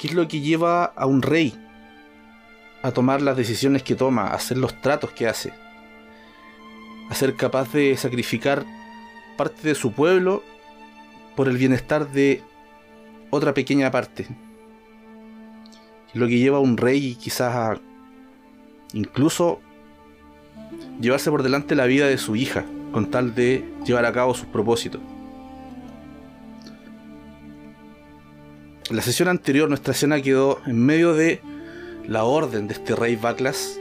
¿Qué es lo que lleva a un rey a tomar las decisiones que toma, a hacer los tratos que hace? A ser capaz de sacrificar parte de su pueblo por el bienestar de otra pequeña parte. Lo que lleva a un rey quizás a incluso llevarse por delante la vida de su hija con tal de llevar a cabo sus propósitos. En la sesión anterior nuestra escena quedó en medio de la orden de este rey Baklas,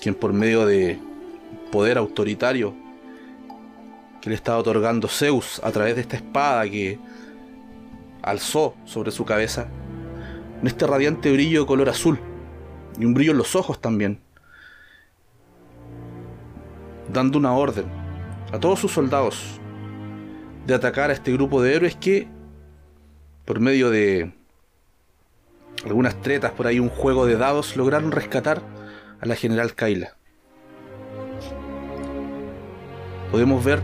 quien por medio de poder autoritario que le estaba otorgando Zeus a través de esta espada que alzó sobre su cabeza, en este radiante brillo de color azul y un brillo en los ojos también, dando una orden a todos sus soldados de atacar a este grupo de héroes que, por medio de algunas tretas por ahí, un juego de dados, lograron rescatar a la general Kaila. Podemos ver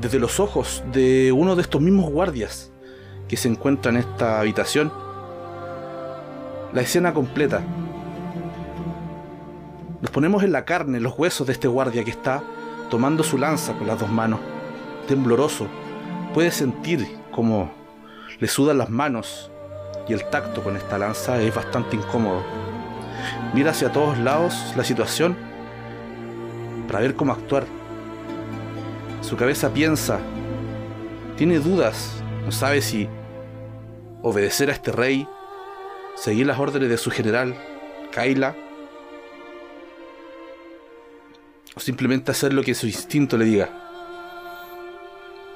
desde los ojos de uno de estos mismos guardias que se encuentra en esta habitación la escena completa. Nos ponemos en la carne, los huesos de este guardia que está tomando su lanza con las dos manos, tembloroso. Puede sentir como le sudan las manos y el tacto con esta lanza es bastante incómodo. Mira hacia todos lados la situación para ver cómo actuar. Su cabeza piensa, tiene dudas, no sabe si obedecer a este rey, seguir las órdenes de su general, Kaila, o simplemente hacer lo que su instinto le diga.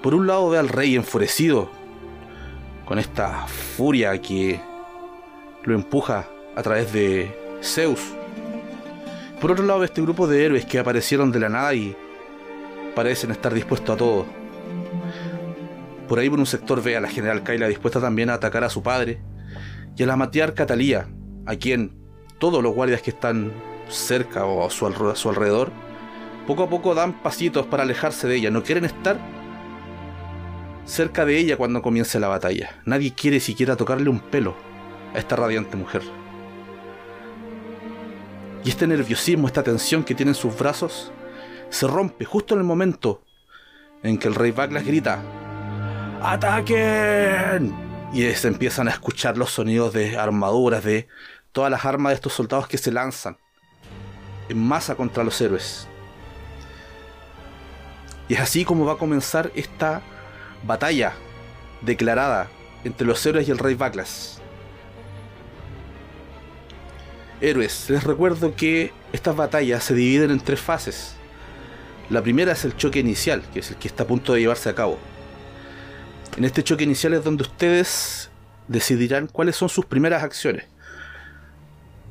Por un lado ve al rey enfurecido, con esta furia que lo empuja a través de Zeus. Por otro lado este grupo de héroes que aparecieron de la nada y parecen estar dispuestos a todo. Por ahí por un sector ve a la general Kaila dispuesta también a atacar a su padre y a la matriarca Talía, a quien todos los guardias que están cerca o a su alrededor poco a poco dan pasitos para alejarse de ella. No quieren estar cerca de ella cuando comience la batalla. Nadie quiere siquiera tocarle un pelo a esta radiante mujer. Y este nerviosismo, esta tensión que tiene en sus brazos, se rompe justo en el momento en que el rey Baglas grita ¡Ataquen! Y se empiezan a escuchar los sonidos de armaduras, de todas las armas de estos soldados que se lanzan en masa contra los héroes. Y es así como va a comenzar esta batalla declarada entre los héroes y el rey Baklas. Héroes, les recuerdo que estas batallas se dividen en tres fases. La primera es el choque inicial, que es el que está a punto de llevarse a cabo. En este choque inicial es donde ustedes decidirán cuáles son sus primeras acciones.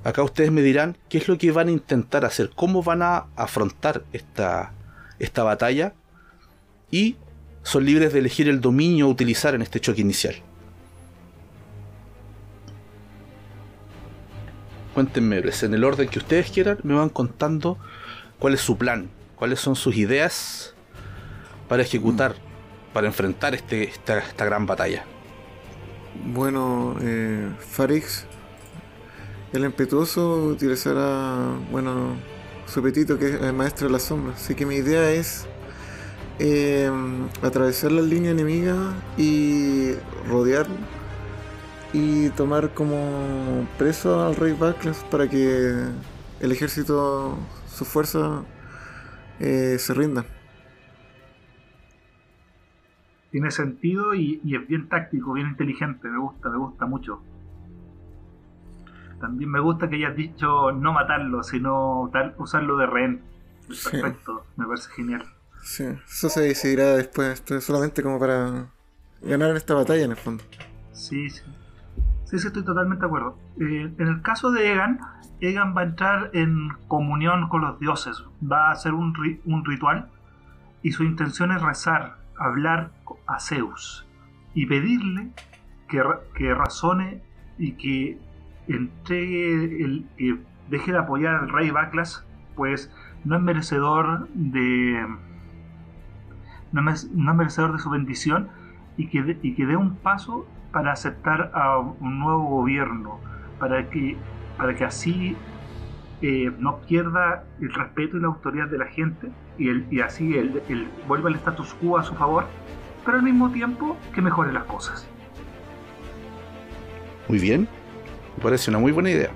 Acá ustedes me dirán qué es lo que van a intentar hacer, cómo van a afrontar esta, esta batalla y son libres de elegir el dominio a utilizar en este choque inicial. Cuéntenme, en el orden que ustedes quieran, me van contando cuál es su plan, cuáles son sus ideas para ejecutar, para enfrentar este, esta, gran batalla. Bueno, eh, Farix, el impetuoso utilizará, bueno, su petito que es el maestro de la sombra. Así que mi idea es eh, atravesar la línea enemiga y rodear y tomar como preso al rey Baklas para que el ejército, su fuerza, eh, se rinda. Tiene sentido y, es bien táctico, bien inteligente, me gusta, me gusta mucho. También me gusta que hayas dicho no matarlo, sino usarlo de rehén. Perfecto, me parece genial. Sí, eso se decidirá después. Esto es solamente como para ganar esta batalla en el fondo. Sí, sí. Sí, sí, estoy totalmente de acuerdo. Eh, en el caso de Egan, Egan va a entrar en comunión con los dioses. Va a hacer un, un ritual y su intención es rezar, hablar a Zeus y pedirle que, que razone y que entregue, el, que deje de apoyar al rey Baklas, pues no es merecedor de no es, merecedor de su bendición y que, y que dé un paso para aceptar a un nuevo gobierno, para que, para que así eh, no pierda el respeto y la autoridad de la gente y, el, y así el, el- vuelva el status quo a su favor, pero al mismo tiempo que mejore las cosas. Muy bien. Me parece una muy buena idea.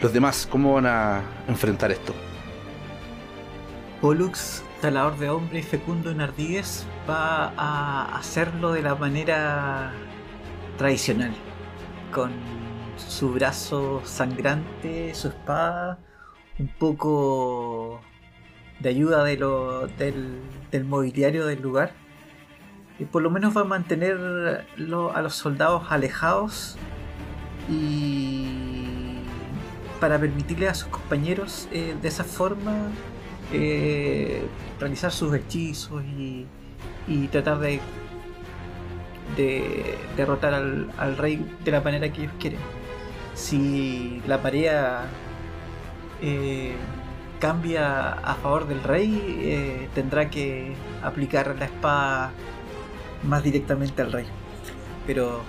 Los demás, ¿cómo van a enfrentar esto? Pollux, talador de hombre y fecundo en ardigues, va a hacerlo de la manera tradicional, con su brazo sangrante, su espada, un poco de ayuda de lo- del, mobiliario del lugar, y por lo menos va a mantener lo- a los soldados alejados y para permitirle a sus compañeros eh, de esa forma eh, realizar sus hechizos y, y tratar de, de derrotar al, rey de la manera que ellos quieren. Si la marea eh, cambia a favor del rey, eh, tendrá que aplicar la espada más directamente al rey. Pero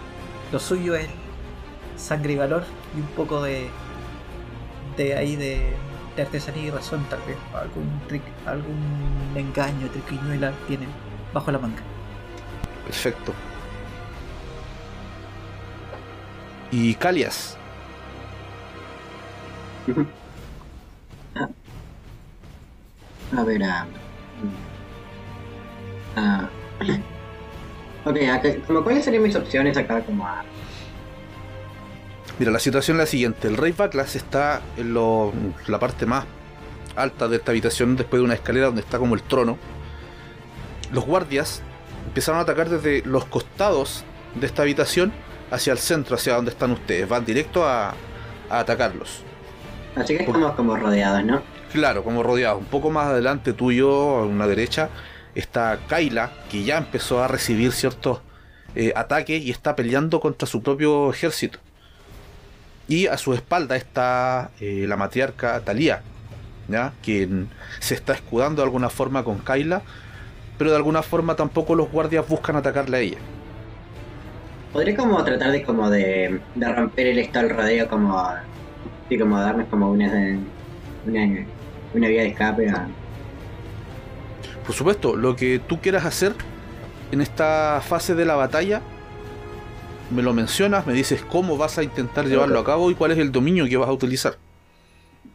lo suyo es sangre y valor y un poco de, de ahí de, de artesanía y razón tal vez algún trick, algún engaño triquiñuela tienen bajo la manga Perfecto. Y Calias. A ver, ah, ah, ok, como cuáles serían mis opciones acá como a... Mira, la situación es la siguiente. El rey Baklas está en lo- la parte más alta de esta habitación, después de una escalera donde está como el trono. Los guardias empezaron a atacar desde los costados de esta habitación hacia el centro, hacia donde están ustedes. Van directo a, a atacarlos. Así que estamos como rodeados, ¿no? Claro, como rodeados. Un poco más adelante tuyo, a una derecha, está Kaila, que ya empezó a recibir ciertos eh, ataques y está peleando contra su propio ejército. Y a su espalda está eh, la matriarca Talía, ¿ya? quien se está escudando de alguna forma con Kaila, pero de alguna forma tampoco los guardias buscan atacarle a ella. Podría como tratar de como de, de romper el esto al rodeo como... Sí, como darnos como una, una, una vía de escape a... Por supuesto, lo que tú quieras hacer en esta fase de la batalla, me lo mencionas, me dices cómo vas a intentar llevarlo a cabo y cuál es el dominio que vas a utilizar.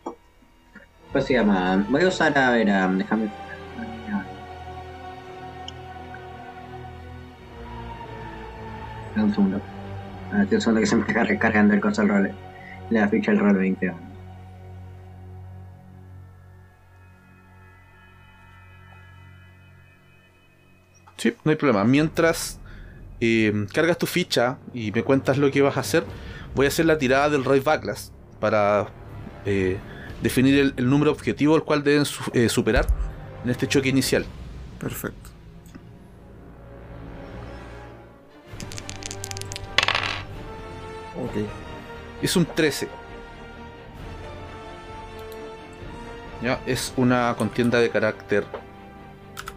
¿Cómo se llama? Voy a usar, a ver, ah, déjame... Un segundo. Ah, estoy usando que se me está recargando el coso del rol. La ficha del rol 20. Sí, no hay problema. Mientras eh, cargas tu ficha y me cuentas lo que vas a hacer, voy a hacer la tirada del Rey Backlash para eh, definir el, el número objetivo al cual deben su- eh, superar en este choque inicial. Perfecto. Ok. Es un 13. Ya, es una contienda de carácter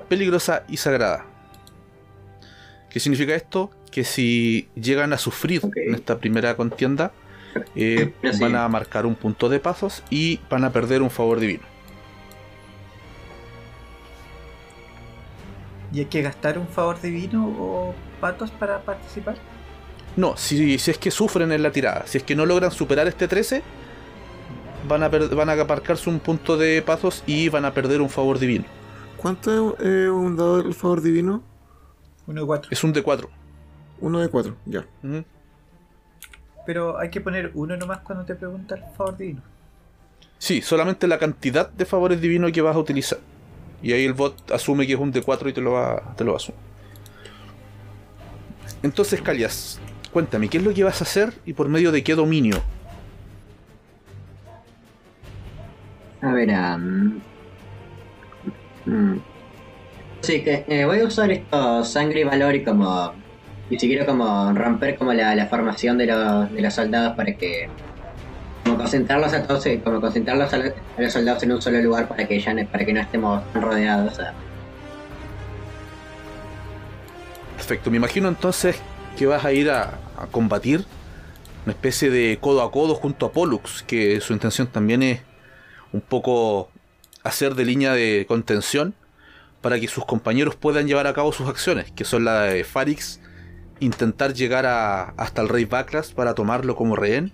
peligrosa y sagrada. ¿Qué significa esto? Que si llegan a sufrir en esta primera contienda, eh, van a marcar un punto de pasos y van a perder un favor divino. y hay que gastar un favor divino o patos para participar No, si, si es que sufren en la tirada, si es que no logran superar este 13, van a, van a marcarse un punto de pasos y van a perder un favor divino. ¿Cuánto es eh, un dado del favor divino? Uno de cuatro Es un D4. Uno de cuatro, ya. Pero hay que poner uno nomás cuando te pregunta el favor divino Sí, solamente la cantidad de favores divinos que vas a utilizar. Y ahí el bot asume que es un D4 y te lo va, te lo va a asumir. Entonces, Calias, cuéntame, ¿qué es lo que vas a hacer y por medio de qué dominio? A ver, mm. Sí, que eh, voy a usar esto sangre y valor y como. Y si quiero como romper como la, la formación de los, de los soldados para que. Como concentrarlos a todos, eh, como concentrarlos a, lo- a los soldados en un solo lugar para que ya para que no estemos rodeados. Perfecto, me imagino entonces que vas a ir a, a combatir una especie de codo a codo junto a Pollux, que su intención también es un poco hacer de línea de contención para que sus compañeros puedan llevar a cabo sus acciones, que son la de Farix, intentar llegar a- hasta el rey Baklas para tomarlo como rehén,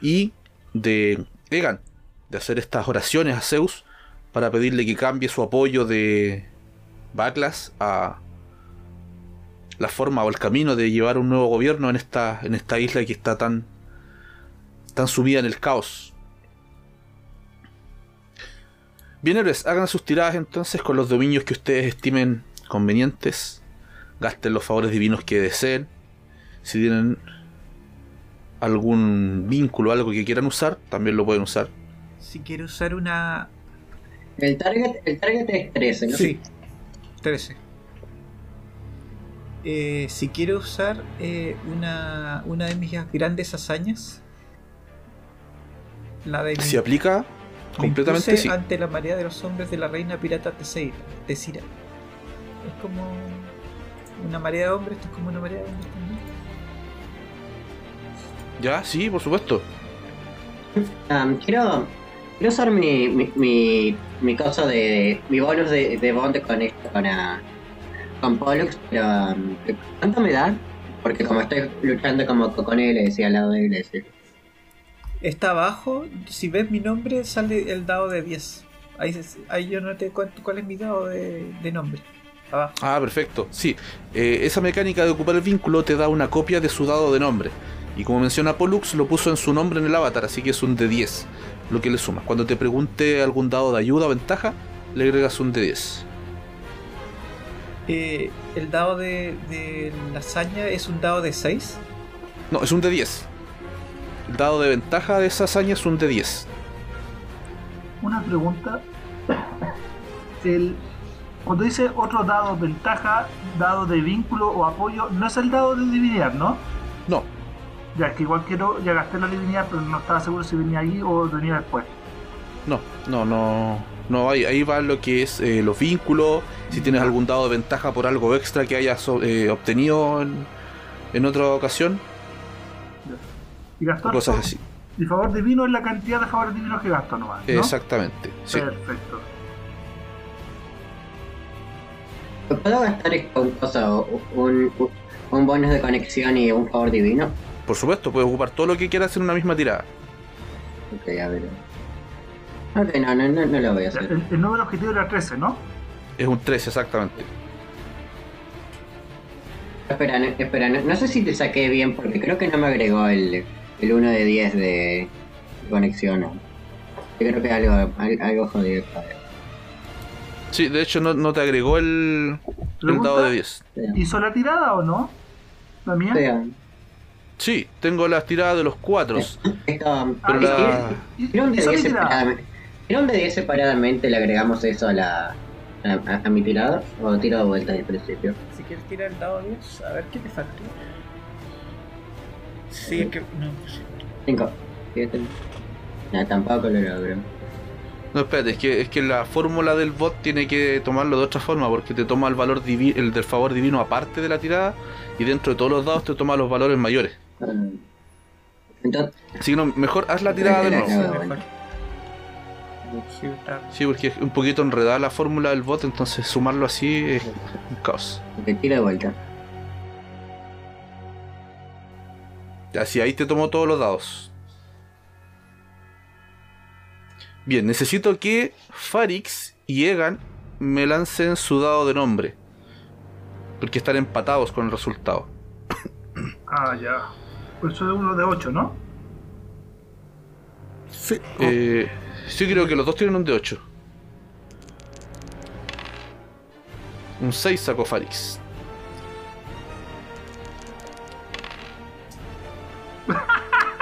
y de Egan, de hacer estas oraciones a Zeus para pedirle que cambie su apoyo de Baklas a la forma o el camino de llevar un nuevo gobierno en esta, en esta isla que está tan, tan sumida en el caos. Bien, héroes, hagan sus tiradas entonces con los dominios que ustedes estimen convenientes. Gasten los favores divinos que deseen. Si tienen algún vínculo, algo que quieran usar, también lo pueden usar. Si quiero usar una. El target, el target es 13, ¿no? Sí, 13. Eh, si quiero usar eh, una, una de mis grandes hazañas, la de mi- Si aplica, completamente sí. ante la marea de los hombres de la reina pirata Teseira, Tesira. Es como una marea de hombres, esto es como una marea de hombres también. Ya, sí, por supuesto. Um, quiero, quiero usar mi, mi, mi, mi cosa de. mi bonus de, de bond con esto, con, ah, con Pollux, pero. um, ¿Cuánto me da? Porque como estoy luchando como con él, y al lado de él, ese. Está abajo, si ves mi nombre, sale el dado de 10. Ahí, ahí yo no te cuento cuál es mi dado de, de nombre. Abajo. Ah, perfecto. Sí, eh, esa mecánica de ocupar el vínculo te da una copia de su dado de nombre. Y como menciona Pollux, lo puso en su nombre en el avatar, así que es un de 10 lo que le sumas. Cuando te pregunte algún dado de ayuda o ventaja, le agregas un de 10. Eh, el dado de, de la hazaña es un dado de 6. No, es un de 10. Dado de ventaja de esa hazaña es un de 10. Una pregunta. El, cuando dice otro dado ventaja, dado de vínculo o apoyo, no es el dado de divinidad, ¿no? No, Ya que igual quiero, ya gasté la divinidad, pero no estaba seguro si venía ahí o venía después. no, no, no. No, ahí, ahí va lo que es eh, los vínculos. Si tienes algún dado de ventaja por algo extra que hayas eh, obtenido en, en otra ocasión, Y gastó o cosas así. Y favor divino es la cantidad de favores divinos que gasto nomás. ¿no? Exactamente. Sí. Perfecto. ¿Puedo gastar esto un, o- un, un, un bonus de conexión y un favor divino? Por supuesto, puedes ocupar todo lo que quieras en una misma tirada. Ok, a ver. Ok, no, no, no, no lo voy a hacer. El, el número objetivo era 13, ¿no? Es un 13 exactamente. Espera, no, espera, no, no sé si te saqué bien porque creo que no me agregó el, el 1 de 10 de conexión. Yo creo que algo, al- algo jodido. Sí, de hecho no, no te agregó el, el dado de 10. ¿Hizo la tirada o no? ¿La mía? Sea, Sí, tengo las tiradas de los cuatro. esto, Pero Ah, la- ¿y- Tira un de hizo 10 mi tirada? separadamente. De 10 separadamente, le agregamos eso a la a, a- a mi tirada o tiro de vuelta al principio. Si quieres tirar el dado 10, a ver qué te falta. Sí, es que. No, sí. 5, 7. No, tampoco lo logro. No, espérate, es que, es que la fórmula del bot tiene que tomarlo de otra forma, porque te toma el valor divi- el del favor divino aparte de la tirada, y dentro de todos los dados te toma los valores mayores. Ah, Entonces, Así que no, mejor haz la tirada de nuevo. Sí, porque es un poquito enredada la fórmula del bot, entonces sumarlo así es un caos. tiro de vuelta. Así, ahí te tomo todos los dados. Bien, necesito que Farix y Egan me lancen su dado de nombre. Porque están empatados con el resultado. Ah, ya. Pues eso es uno de 8, ¿no? Sí. Eh, sí, creo que los dos tienen un de 8. Un 6 sacó Farix.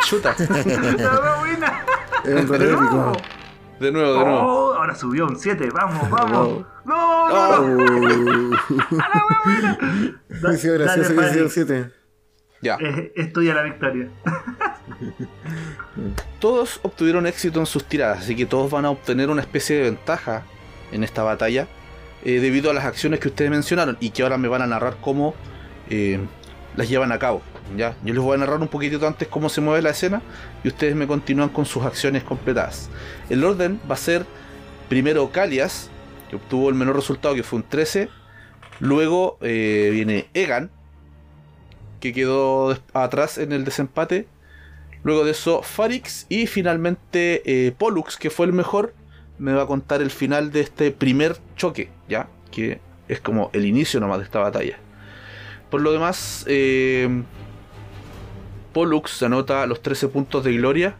Chuta. ¡La buena! Es un ¡De nuevo! épico. De nuevo, de nuevo. Oh, ahora subió un 7, vamos, vamos. No, no, no. Oh. Sí, gracioso que Dale, sea Fanny. 7. Ya. Eh, Es tuya la victoria. Todos obtuvieron éxito en sus tiradas, así que todos van a obtener una especie de ventaja en esta batalla eh, debido a las acciones que ustedes mencionaron y que ahora me van a narrar cómo eh, las llevan a cabo. ¿Ya? Yo les voy a narrar un poquitito antes cómo se mueve la escena y ustedes me continúan con sus acciones completadas. El orden va a ser primero Calias, que obtuvo el menor resultado, que fue un 13. Luego eh, viene Egan, que quedó atrás en el desempate. Luego de eso, Farix. Y finalmente, eh, Pollux, que fue el mejor, me va a contar el final de este primer choque, ¿ya? Que es como el inicio nomás de esta batalla. Por lo demás, eh, Pollux se anota los 13 puntos de gloria.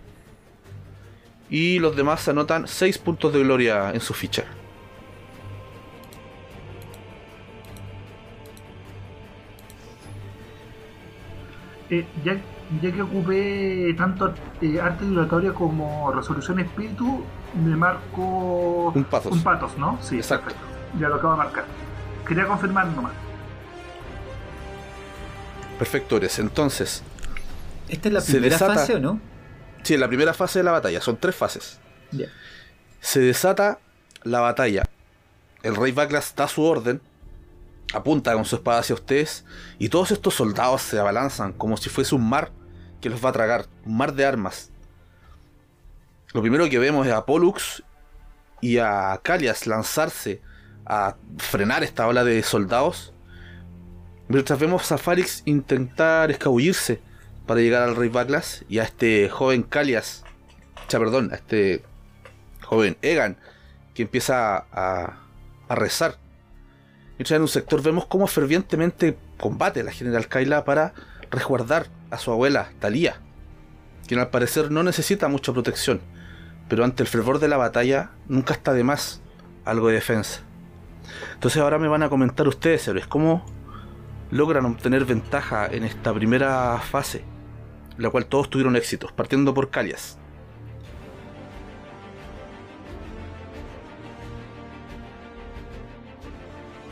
Y los demás se anotan 6 puntos de gloria en su ficha. Eh, ya, ya que ocupé tanto eh, arte vibratoria como resolución espíritu, me marco Un pathos. un patos, ¿no? Sí, Exacto. perfecto. Ya lo acabo de marcar. Quería confirmar nomás. Perfecto, Ores. Entonces, ¿Esta es la primera desata. fase o no? sí, la primera fase de la batalla, son tres fases. Se desata la batalla. El rey Baklas da su orden, apunta con su espada hacia ustedes, y todos estos soldados se abalanzan como si fuese un mar que los va a tragar, un mar de armas. Lo primero que vemos es a Pollux y a Calias lanzarse a frenar esta ola de soldados, mientras vemos a Farix intentar escabullirse para llegar al rey Baklas y a este joven Calias, sea, perdón, a este joven Egan, que empieza a, a rezar. Mientras en un sector vemos cómo fervientemente combate la general Kaila para resguardar a su abuela, Talía, quien al parecer no necesita mucha protección, pero ante el fervor de la batalla nunca está de más algo de defensa. Entonces ahora me van a comentar ustedes, cómo logran obtener ventaja en esta primera fase, la cual todos tuvieron éxitos, partiendo por Calias.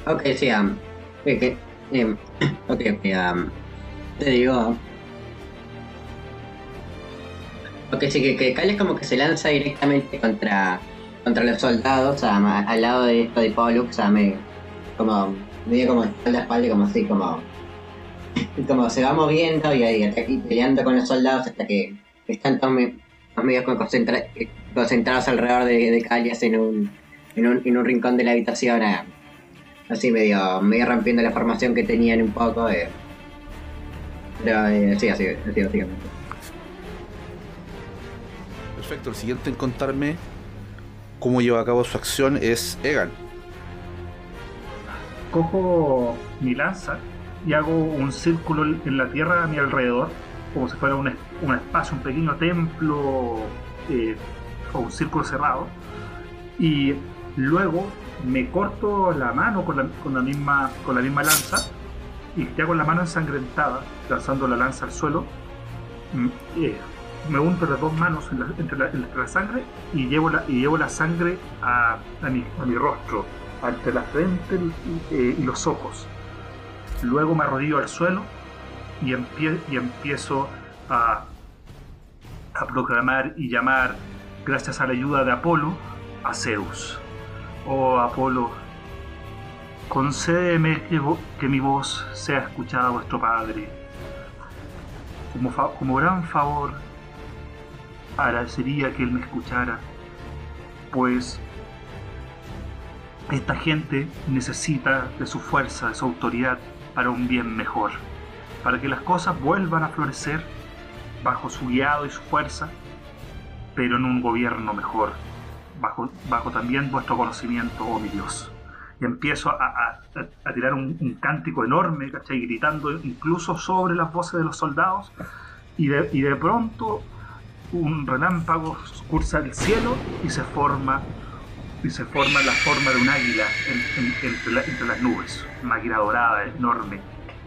Ok, sí, um, que, que, em, ok, ok, um, te digo. Ok, sí, que, que Cal es como que se lanza directamente contra, contra los soldados, um, al lado de esto de Pollux, um, me, como, medio como espalda espalda, como así, como, como se va moviendo y, ahí y peleando con los soldados hasta que están todos me- todos medio concentra- concentrados alrededor de, de Calias en un, en un, en un rincón de la habitación. ah, así medio, medio rompiendo la formación que tenían un poco. Eh. Pero eh, sí, así, así básicamente. Perfecto, el siguiente en contarme cómo lleva a cabo su acción es Egan. Cojo mi lanza y hago un círculo en la tierra a mi alrededor, como si fuera un, un espacio, un pequeño templo eh, o un círculo cerrado. Y luego me corto la mano con la, con la misma, con la misma lanza y te hago la mano ensangrentada, lanzando la lanza al suelo. Mm, eh, me unto las dos manos en la- entre, la, entre la sangre y llevo la, y llevo la sangre a, a mi, a mi rostro, entre la frente y, eh, y los ojos. Luego me arrodillo al suelo y, empie- y empiezo a, proclamar y llamar, gracias a la ayuda de Apolo, a Zeus. Oh Apolo, concédeme que, que mi voz sea escuchada a vuestro Padre. Como, como gran favor, agradecería que Él me escuchara, pues esta gente necesita de su fuerza, de su autoridad para un bien mejor, para que las cosas vuelvan a florecer bajo su guiado y su fuerza, pero en un gobierno mejor, bajo, bajo también vuestro conocimiento, oh mi Dios. Y empiezo a, a- a- tirar un, un cántico enorme, ¿cachai? Gritando incluso sobre las voces de los soldados, y de, y de pronto un relámpago cursa el cielo y se forma y se forma la forma de un águila en- en- entre, la- entre las nubes, una águila dorada enorme.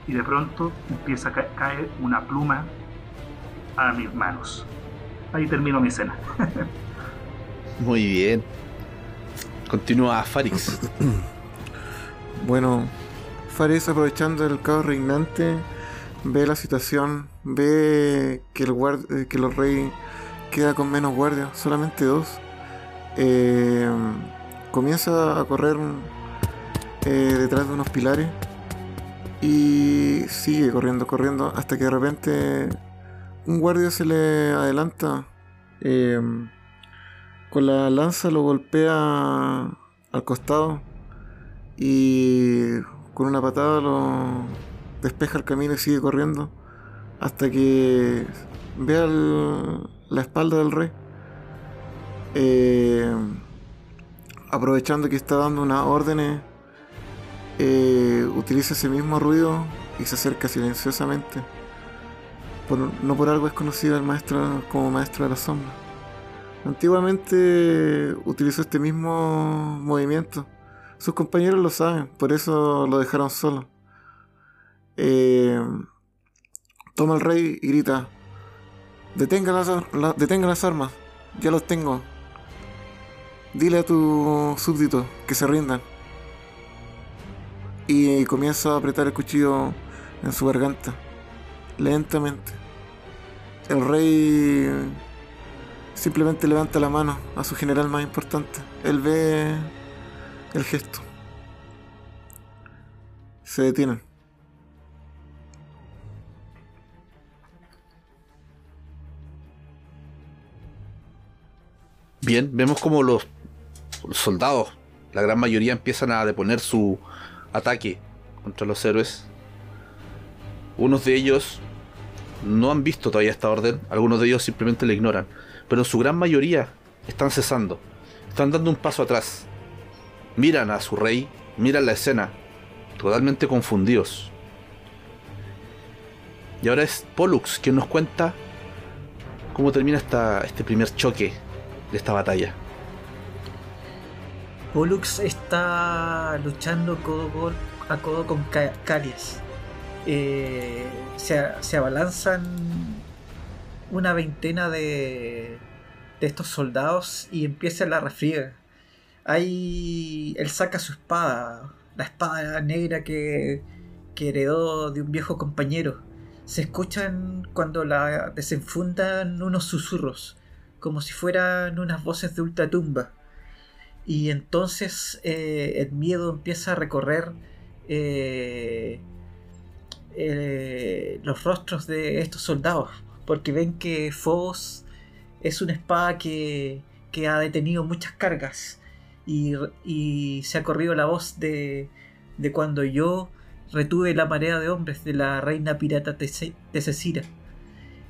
Y de pronto empieza a ca- caer una pluma a mis manos. Ahí termino mi escena. Muy bien. Continúa Farix. Bueno, Fares aprovechando el caos reinante, ve la situación, ve que el guard eh, que el rey queda con menos guardias, solamente dos. Eh, comienza a correr eh, detrás de unos pilares Y sigue corriendo, corriendo, hasta que de repente un guardia se le adelanta. eh, con la lanza lo golpea al costado y con una patada lo despeja el camino y sigue corriendo hasta que ve la espalda del rey. Eh, aprovechando que está dando unas órdenes, eh, utiliza ese mismo ruido y se acerca silenciosamente. No por algo es conocido el maestro como maestro de la sombra. Antiguamente utilizó este mismo movimiento. Sus compañeros lo saben, por eso lo dejaron solo. Eh, toma el rey y grita: Detenga las, las armas, ya los tengo. Dile a tu súbdito que se rindan. Y comienza a apretar el cuchillo en su garganta, lentamente. El rey simplemente levanta la mano a su general más importante. Él ve el gesto. Se detienen. Bien, vemos como los soldados, la gran mayoría empiezan a deponer su ataque contra los héroes. Unos de ellos no han visto todavía esta orden, algunos de ellos simplemente la ignoran, pero en su gran mayoría están cesando, están dando un paso atrás. Miran a su rey, miran la escena, totalmente confundidos. Y ahora es Pollux quien nos cuenta cómo termina esta, este primer choque de esta batalla. Pollux está luchando codo a codo con Ca- Calias. Eh, se, se abalanzan una veintena de, de estos soldados y empieza la refriega. Ahí él saca su espada, la espada negra que, que heredó de un viejo compañero. Se escuchan cuando la desenfundan unos susurros, como si fueran unas voces de ultratumba. Y entonces eh, el miedo empieza a recorrer eh, eh, los rostros de estos soldados, porque ven que Phobos es una espada que, que ha detenido muchas cargas y, se ha corrido la voz de, de cuando yo retuve la marea de hombres de la reina pirata Tese- Tesecira.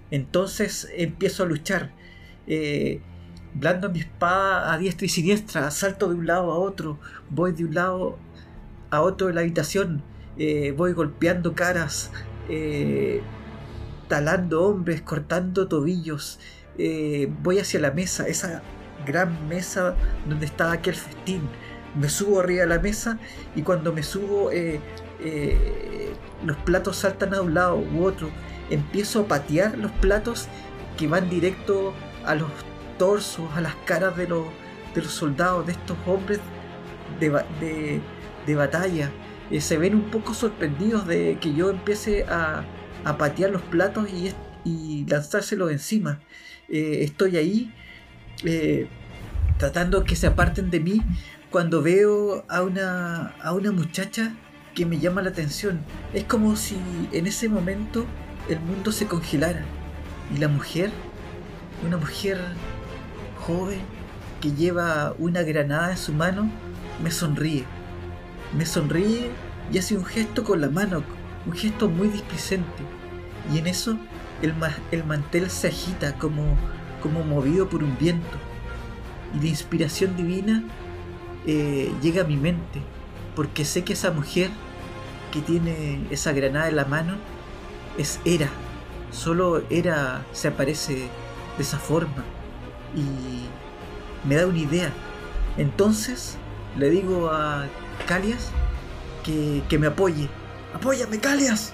Entonces empiezo a luchar. Blando mi espada a diestra y siniestra, salto de un lado a otro, voy de un lado a otro de la habitación, eh, voy golpeando caras, eh, talando hombres, cortando tobillos, eh, voy hacia la mesa, esa gran mesa donde estaba aquel festín. Me subo arriba de la mesa y cuando me subo los platos saltan a un lado u otro. Empiezo a patear los platos que van directo a los torsos, a las caras de los, de los soldados, de estos hombres de, de, de batalla. Eh, se ven un poco sorprendidos de que yo empiece a, a patear los platos y, y lanzárselos encima. Eh, estoy ahí eh, tratando que se aparten de mí cuando veo a una, a una muchacha que me llama la atención. Es como si en ese momento el mundo se congelara y la mujer, una mujer que lleva una granada en su mano, me sonríe. Me sonríe y hace un gesto con la mano, un gesto muy displicente. Y en eso el, ma- el mantel se agita como, como movido por un viento. Y la inspiración divina eh, llega a mi mente, porque sé que esa mujer que tiene esa granada en la mano es Hera. Solo Hera se aparece de esa forma y me da una idea. Entonces le digo a Calias que, que me apoye. ¡Apóyame, Calias!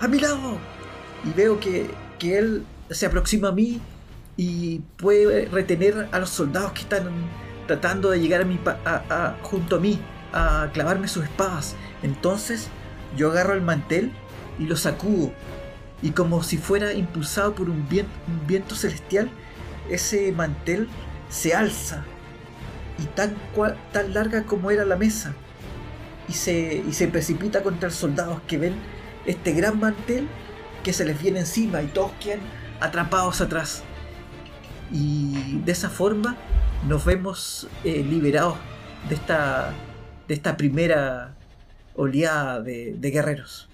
¡A mi lado! Y veo que, que él se aproxima a mí y puede retener a los soldados que están tratando de llegar a mi a- a- junto a mí a clavarme sus espadas. Entonces yo agarro el mantel y lo sacudo. Y como si fuera impulsado por un viento, un viento celestial, ese mantel se alza. Y tan, tan larga como era la mesa. y se, y se precipita contra los soldados que ven este gran mantel que se les viene encima y todos quedan atrapados atrás. Y de esa forma nos vemos eh, liberados de esta, de esta primera oleada de, de guerreros.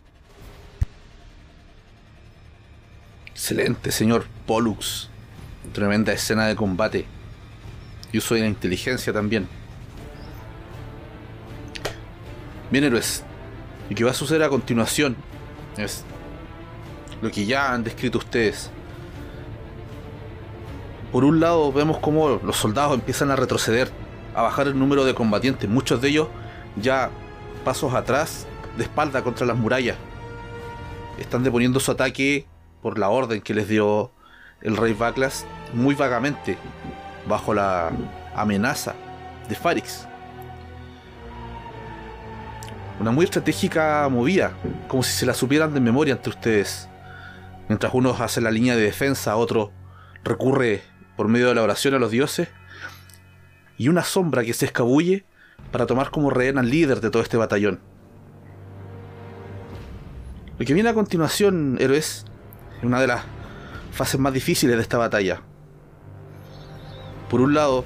Excelente, señor Pollux. Tremenda escena de combate. Yo soy la inteligencia también. Bien, héroes. Y qué va a suceder a continuación es lo que ya han descrito ustedes. Por un lado vemos cómo los soldados empiezan a retroceder, a bajar el número de combatientes, muchos de ellos ya pasos atrás, de espalda contra las murallas. Están deponiendo su ataque por la orden que les dio el rey Baklas muy vagamente, bajo la amenaza de Farix. Una muy estratégica movida, como si se la supieran de memoria entre ustedes. Mientras uno hace la línea de defensa, otro recurre por medio de la oración a los dioses. Y una sombra que se escabulle para tomar como rehén al líder de todo este batallón. Lo que viene a continuación, héroes, es una de las fases más difíciles de esta batalla. Por un lado,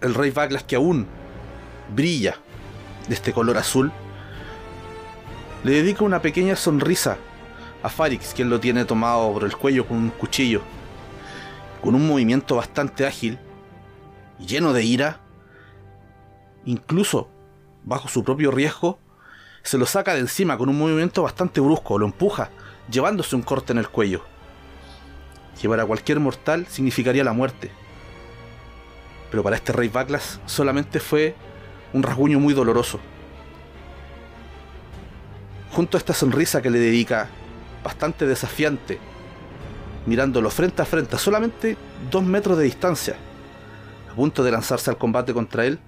el rey Baglas que aún brilla de este color azul, le dedica una pequeña sonrisa a Farix, quien lo tiene tomado por el cuello con un cuchillo. Con un movimiento bastante ágil, lleno de ira, incluso bajo su propio riesgo, se lo saca de encima con un movimiento bastante brusco, lo empuja, llevándose un corte en el cuello, que para cualquier mortal significaría la muerte. Pero para este rey Baklas solamente fue un rasguño muy doloroso. Junto a esta sonrisa que le dedica, bastante desafiante, mirándolo frente a frente solamente dos metros de distancia, a punto de lanzarse al combate contra él,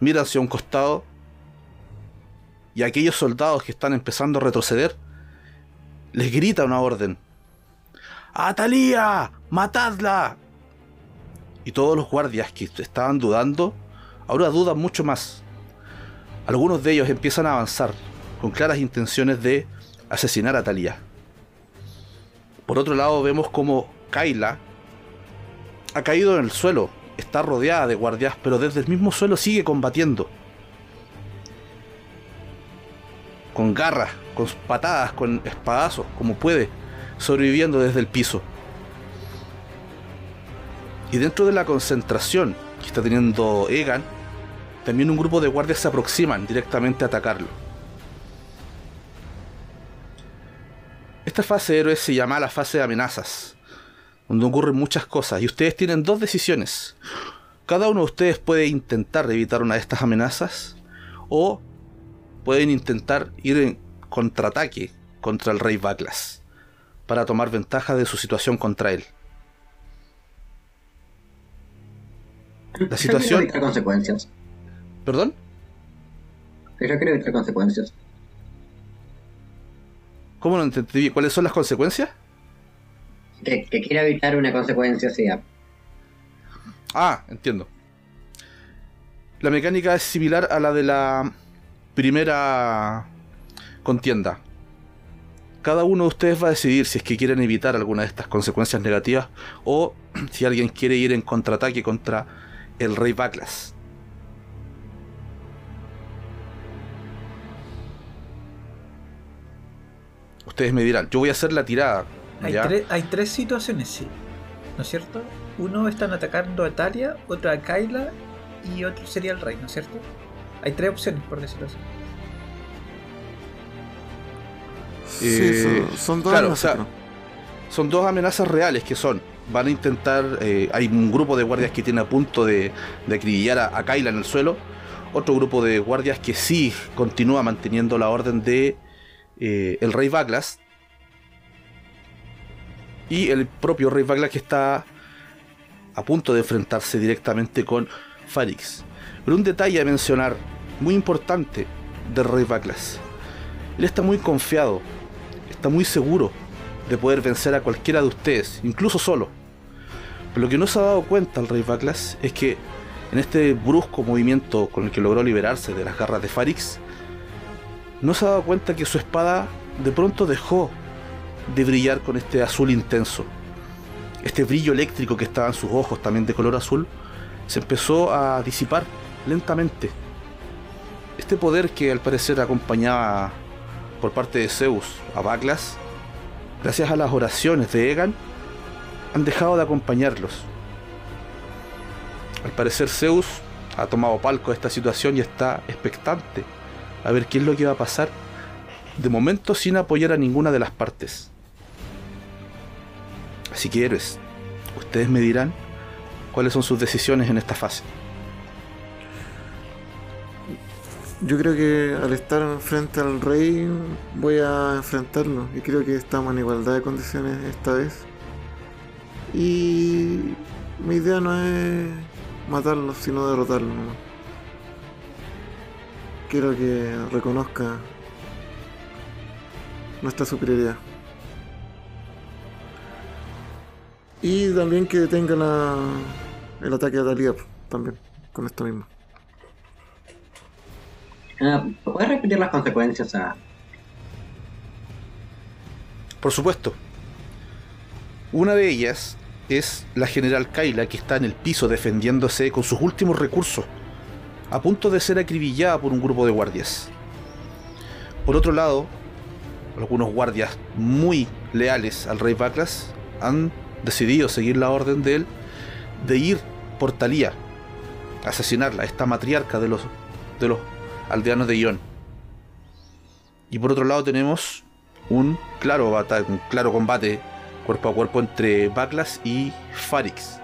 mira hacia un costado y aquellos soldados que están empezando a retroceder les grita una orden. ¡Atalía! ¡Matadla! Y todos los guardias que estaban dudando ahora dudan mucho más. Algunos de ellos empiezan a avanzar con claras intenciones de asesinar a Talia. Por otro lado vemos como Kyla ha caído en el suelo, está rodeada de guardias, pero desde el mismo suelo sigue combatiendo. Con garras, con patadas, con espadazos, como puede, sobreviviendo desde el piso. Y dentro de la concentración que está teniendo Egan, también un grupo de guardias se aproximan directamente a atacarlo. Esta fase de héroes se llama la fase de amenazas, donde ocurren muchas cosas y ustedes tienen dos decisiones. Cada uno de ustedes puede intentar evitar una de estas amenazas o pueden intentar ir en contraataque contra el rey Baklas para tomar ventaja de su situación contra él. La situación... consecuencias. ¿Perdón? Yo creo evitar consecuencias. ¿Cómo no entendí? ¿Cuáles son las consecuencias? Que, que quiera evitar una consecuencia, sí. Ah, entiendo. La mecánica es similar a la de la primera contienda. Cada uno de ustedes va a decidir si es que quieren evitar alguna de estas consecuencias negativas o si alguien quiere ir en contraataque contra el rey Baklas. ustedes me dirán, yo voy a hacer la tirada. Hay, hay tres situaciones, sí. ¿No es cierto? Uno están atacando a Talia, otro a Kyla y otro sería el rey, ¿no es cierto? Hay tres opciones, por decirlo así. Sí, eh, son, dos amenazas. son dos amenazas reales que son. Van a intentar. Eh, hay un grupo de guardias que tiene a punto de, de acribillar a, a Kyla en el suelo. Otro grupo de guardias que sí continúa manteniendo la orden de eh, el rey Baglas y el propio rey Baglas que está a punto de enfrentarse directamente con Farix. Pero un detalle a mencionar muy importante del rey Baglas. Él está muy confiado, está muy seguro de poder vencer a cualquiera de ustedes, incluso solo. Pero lo que no se ha dado cuenta el rey Baglas es que En este brusco movimiento con el que logró liberarse de las garras de Farix, no se ha dado cuenta que su espada de pronto dejó de brillar con este azul intenso. Este brillo eléctrico que estaba en sus ojos, también de color azul, se empezó a disipar lentamente. Este poder que al parecer acompañaba por parte de Zeus a Baklas, gracias a las oraciones de Egan, han dejado de acompañarlos. Al parecer Zeus ha tomado palco de esta situación y está expectante a ver qué es lo que va a pasar, de momento sin apoyar a ninguna de las partes. Así que héroes, ustedes me dirán cuáles son sus decisiones en esta fase. Yo creo que al estar frente al rey voy a enfrentarlo y creo que estamos en igualdad de condiciones esta vez. Y mi idea no es matarlo, sino derrotarlo. Quiero que reconozca nuestra superioridad. Y también que detenga la, el ataque a Talía también, con esto mismo. Ah, ¿Puedes repetir las consecuencias? Por supuesto. Una de ellas es la general Kaila que está en el piso defendiéndose con sus últimos recursos, a punto de ser acribillada por un grupo de guardias. Por otro lado, algunos guardias muy leales al rey Baklas han decidido seguir la orden de él de ir por Talía, asesinarla, esta matriarca de los, de los aldeanos de Ion. Y por otro lado tenemos un claro, un claro combate cuerpo a cuerpo entre Baklas y Farix.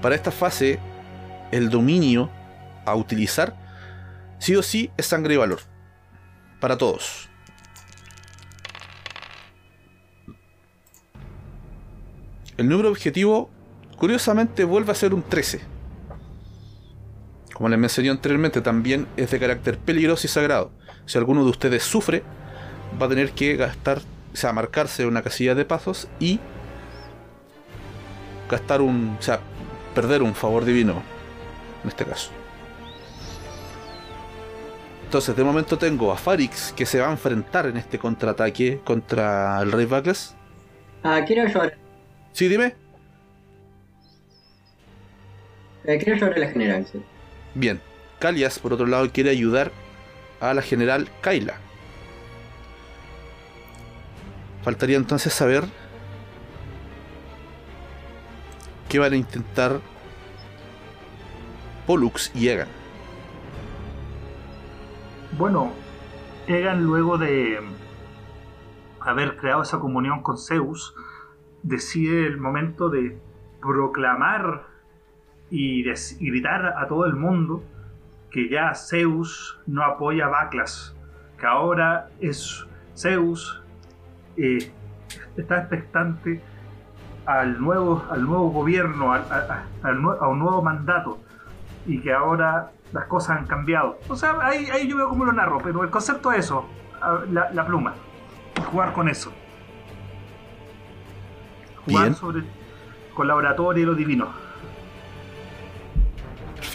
Para esta fase, el dominio a utilizar sí o sí es sangre y valor. Para todos. El número objetivo, curiosamente, vuelve a ser un 13. Como les mencioné anteriormente, también es de carácter peligroso y sagrado. Si alguno de ustedes sufre, va a tener que gastar, o sea, marcarse una casilla de pasos y gastar un, o sea, perder un favor divino, en este caso. Entonces, de momento tengo a Farix que se va a enfrentar en este contraataque contra el Rey Baklas. Ah, quiero ayudar. Sí, dime. eh, quiero ayudar a la general, sí. Bien, Kalias, por otro lado, quiere ayudar a la general Kaila. Faltaría entonces saber qué van a intentar Pollux y Egan. Bueno, Egan luego de haber creado esa comunión con Zeus, decide el momento de proclamar y, des- y gritar a todo el mundo que ya Zeus no apoya a Baklas, que ahora es Zeus eh, está expectante al nuevo, al nuevo gobierno, al- a, un nuevo mandato y que ahora las cosas han cambiado. O sea, ahí, ahí yo veo cómo lo narro, pero el concepto es eso, la, la pluma, jugar con eso. Jugar Bien. sobre con la oratoria y lo divino.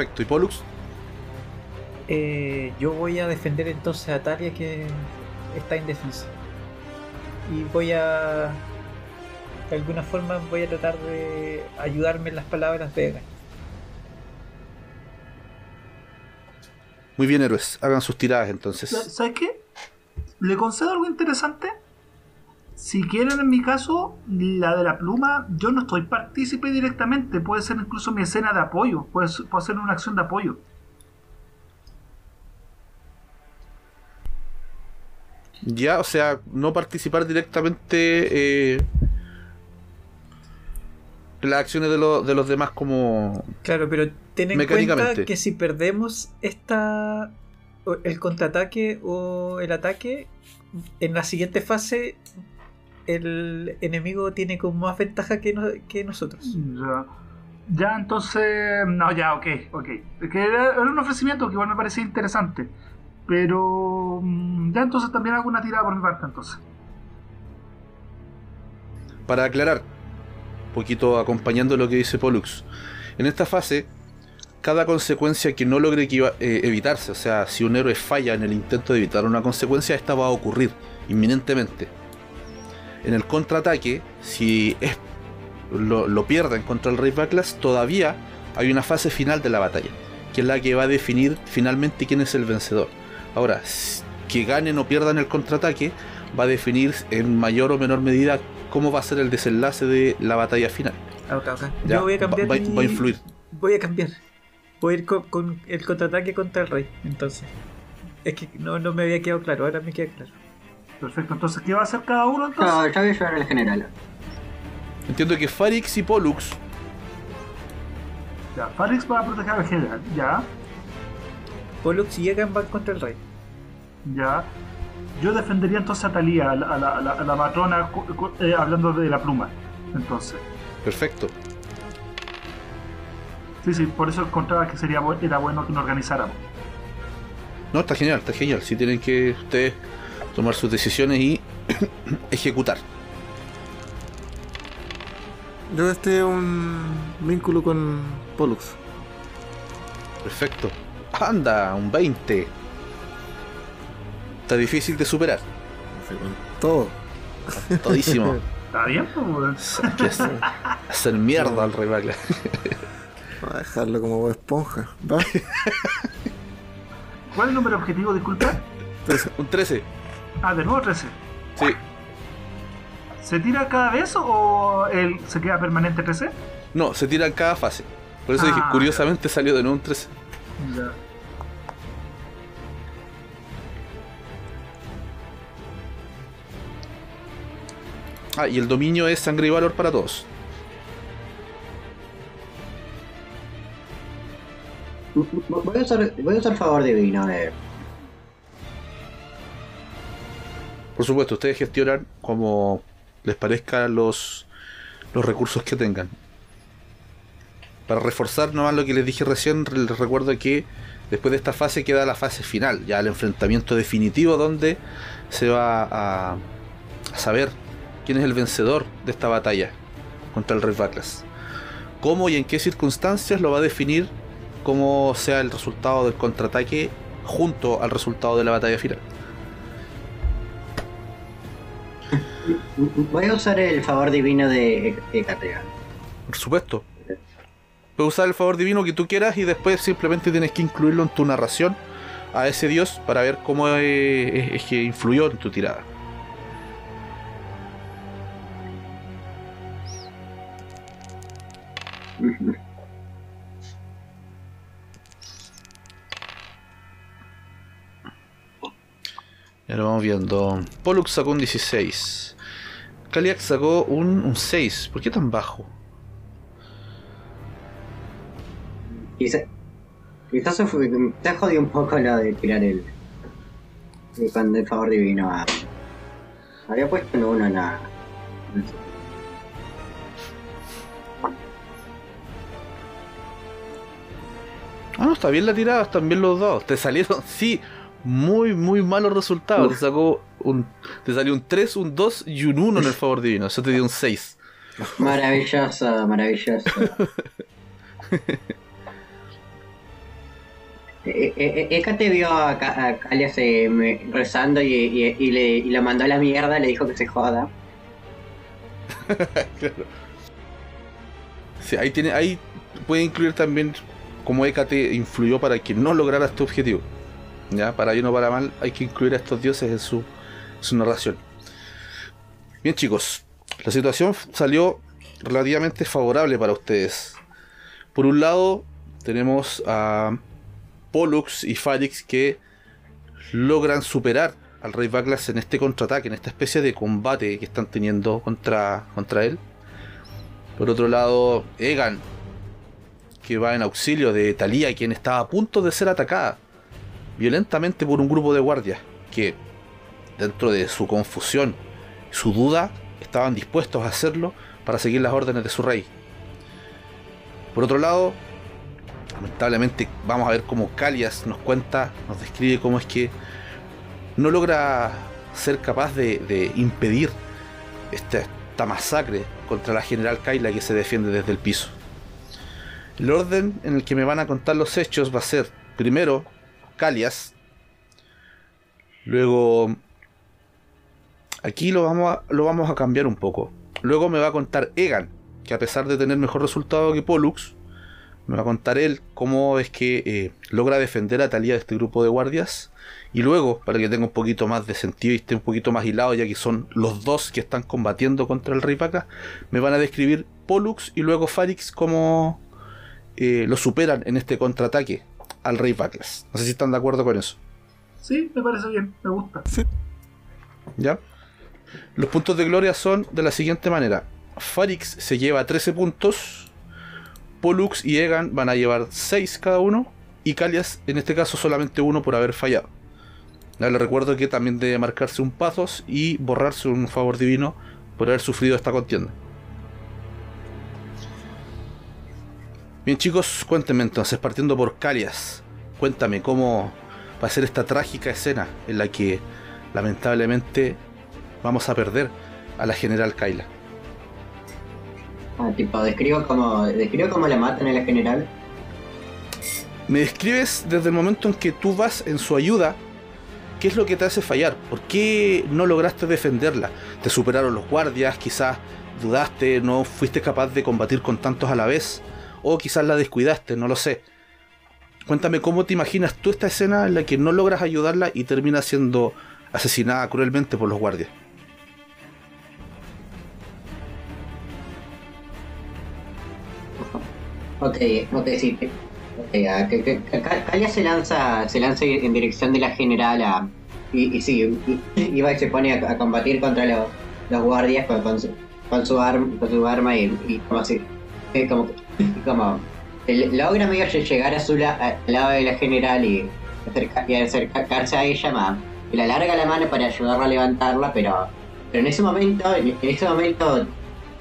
Perfecto, ¿y Pollux? Eh, yo voy a defender entonces a Talia que está indefensa. Y voy a. De alguna forma voy a tratar de ayudarme en las palabras de Egan. Muy bien, héroes, hagan sus tiradas entonces. ¿Sabes qué? Le concedo algo interesante. Si quieren, en mi caso, la de la pluma, yo no estoy partícipe directamente. Puede ser incluso mi escena de apoyo. Puede, ser- puede ser una acción de apoyo. Ya, o sea, no participar directamente eh, en las acciones de, lo- de los demás como... Claro, pero ten en cuenta que si perdemos esta el contraataque o el ataque, en la siguiente fase el enemigo tiene como más ventaja que, no- que nosotros. Ya, ya entonces. No, ya, ok, ok. Es que era, era un ofrecimiento que igual me parecía interesante. Pero. mm, Ya entonces también hago una tirada por mi parte, entonces. Para aclarar, un poquito acompañando lo que dice Pollux. En esta fase, cada consecuencia que no logre eh, evitarse, o sea, si un héroe falla en el intento de evitar una consecuencia, esta va a ocurrir inminentemente. En el contraataque, si es, lo, lo pierden contra el Rey Backlash, todavía hay una fase final de la batalla, que es la que va a definir finalmente quién es el vencedor. Ahora, que ganen o pierdan el contraataque va a definir en mayor o menor medida cómo va a ser el desenlace de la batalla final. Ah, ok, ok. Ya, Yo voy a cambiar. va, va- mi- va a influir. Voy a cambiar. Voy a ir con, con el contraataque contra el rey. Entonces. Es que no, no me había quedado claro, ahora me queda claro. Perfecto, entonces, ¿qué va a hacer cada uno entonces? No, yo voy a ayudar al general. Entiendo que Farix y Pollux Ya, Farix va a proteger al general, ya, Pollux y Egan van contra el rey. ya. Yo defendería entonces a Talía, a la, a la- a la- a la matrona, eh, hablando de la pluma. Entonces, Perfecto. sí, sí, por eso encontraba que sería bu- era bueno que nos organizáramos. No, está genial, está genial. Si tienen que ustedes tomar sus decisiones y ejecutar. Yo este un vínculo con Pollux. Perfecto. Anda, un 20. Está difícil de superar. Todo. Todísimo. ¿Está bien? Pues, hacer, mierda al Rey Backlash. Voy a dejarlo como esponja. Va. ¿Cuál es el número objetivo, disculpa? Un 13. Ah, de nuevo 13. Sí. ¿Se tira cada vez o él se queda permanente 13? No, se tira en cada fase. Por eso dije, Ah. curiosamente salió de nuevo un 13. Ya. Ah, y el dominio es sangre y valor para todos. Voy a usar, voy a usar favor divino, eh. Por supuesto, ustedes gestionan como les parezca los, los recursos que tengan. Para reforzar nomás lo que les dije recién, re- les recuerdo que después de esta fase queda la fase final, ya el enfrentamiento definitivo donde se va a, a saber quién es el vencedor de esta batalla contra el Rey Backlash. Cómo y en qué circunstancias lo va a definir cómo sea el resultado del contraataque junto al resultado de la batalla final. Voy a usar el favor divino de Ekategan. Por supuesto. Puedes usar el favor divino que tú quieras y después simplemente tienes que incluirlo en tu narración a ese dios para ver cómo es, es que influyó en tu tirada. Lo vamos viendo. Pollux sacó un 16. Kaliak sacó un, un 6. ¿Por qué tan bajo? Quizás quizás se, fue- se jodió un poco lo de tirar el. el favor divino a. Había puesto en uno en la. Ah, no, está bien la tirada, están bien los dados. Te salieron, sí, muy, muy malos resultados. Te sacó un. Te salió un 3, un 2 y un 1 en el favor divino. Eso te dio un 6. Maravilloso, maravilloso. Eh, eh, eh, Eka te vio a, Ca- a Kalias eh, rezando y, y- y le, y mandó a la mierda, le dijo que se joda. Claro. Sí, ahí tiene, ahí puede incluir también cómo Eka te influyó para que no lograra este objetivo. Ya, para bien o para mal, hay que incluir a estos dioses en su, su narración. Bien, chicos, la situación salió relativamente favorable para ustedes. Por un lado, tenemos a Pollux y Farix que logran superar al Rey Backlash en este contraataque, en esta especie de combate que están teniendo contra, contra él. Por otro lado, Egan, que va en auxilio de Thalía, quien estaba a punto de ser atacada violentamente por un grupo de guardias, que dentro de su confusión, su duda, estaban dispuestos a hacerlo para seguir las órdenes de su rey. Por otro lado, lamentablemente vamos a ver cómo Calias nos cuenta, nos describe cómo es que no logra ser capaz de, impedir esta esta masacre contra la general Kaila que se defiende desde el piso. El orden en el que me van a contar los hechos va a ser primero Calias, luego aquí lo vamos a, lo vamos a cambiar un poco. Luego me va a contar Egan, que a pesar de tener mejor resultado que Pollux, me va a contar él cómo es que eh, logra defender a Talía de este grupo de guardias. Y luego, para que tenga un poquito más de sentido y esté un poquito más hilado, ya que son los dos que están combatiendo contra el Rey Paca, me van a describir Pollux y luego Farix cómo eh, lo superan en este contraataque al Rey Paclas. No sé si están de acuerdo con eso. Sí, me parece bien, me gusta. ¿Ya? Los puntos de gloria son de la siguiente manera. Farix se lleva 13 puntos. Pollux y Egan van a llevar 6 cada uno. Y Calias, en este caso, solamente uno por haber fallado. Ya, le recuerdo que también debe marcarse un pasos y borrarse un favor divino por haber sufrido esta contienda. Bien chicos, cuéntenme entonces, partiendo por Calias, cuéntame cómo va a ser esta trágica escena en la que lamentablemente vamos a perder a la general Kaila. Ah, tipo, describo cómo, describo cómo la matan a la general. Me describes desde el momento en que tú vas en su ayuda, qué es lo que te hace fallar, por qué no lograste defenderla. Te superaron los guardias, quizás dudaste, no fuiste capaz de combatir con tantos a la vez, o quizás la descuidaste, no lo sé. Cuéntame cómo te imaginas tú esta escena en la que no logras ayudarla y termina siendo asesinada cruelmente por los guardias. Ok, ok, sí. Okay, Calia se lanza, se lanza en dirección de la general a, y, sí, y, y se pone a, combatir contra los, guardias con, su, con, su arma, con su arma y, como así, como logra medio llegar a su la- al lado de la general y, acerca- y acercarse a ella más. Y le alarga la mano para ayudarla a levantarla, pero, en ese momento, en, ese momento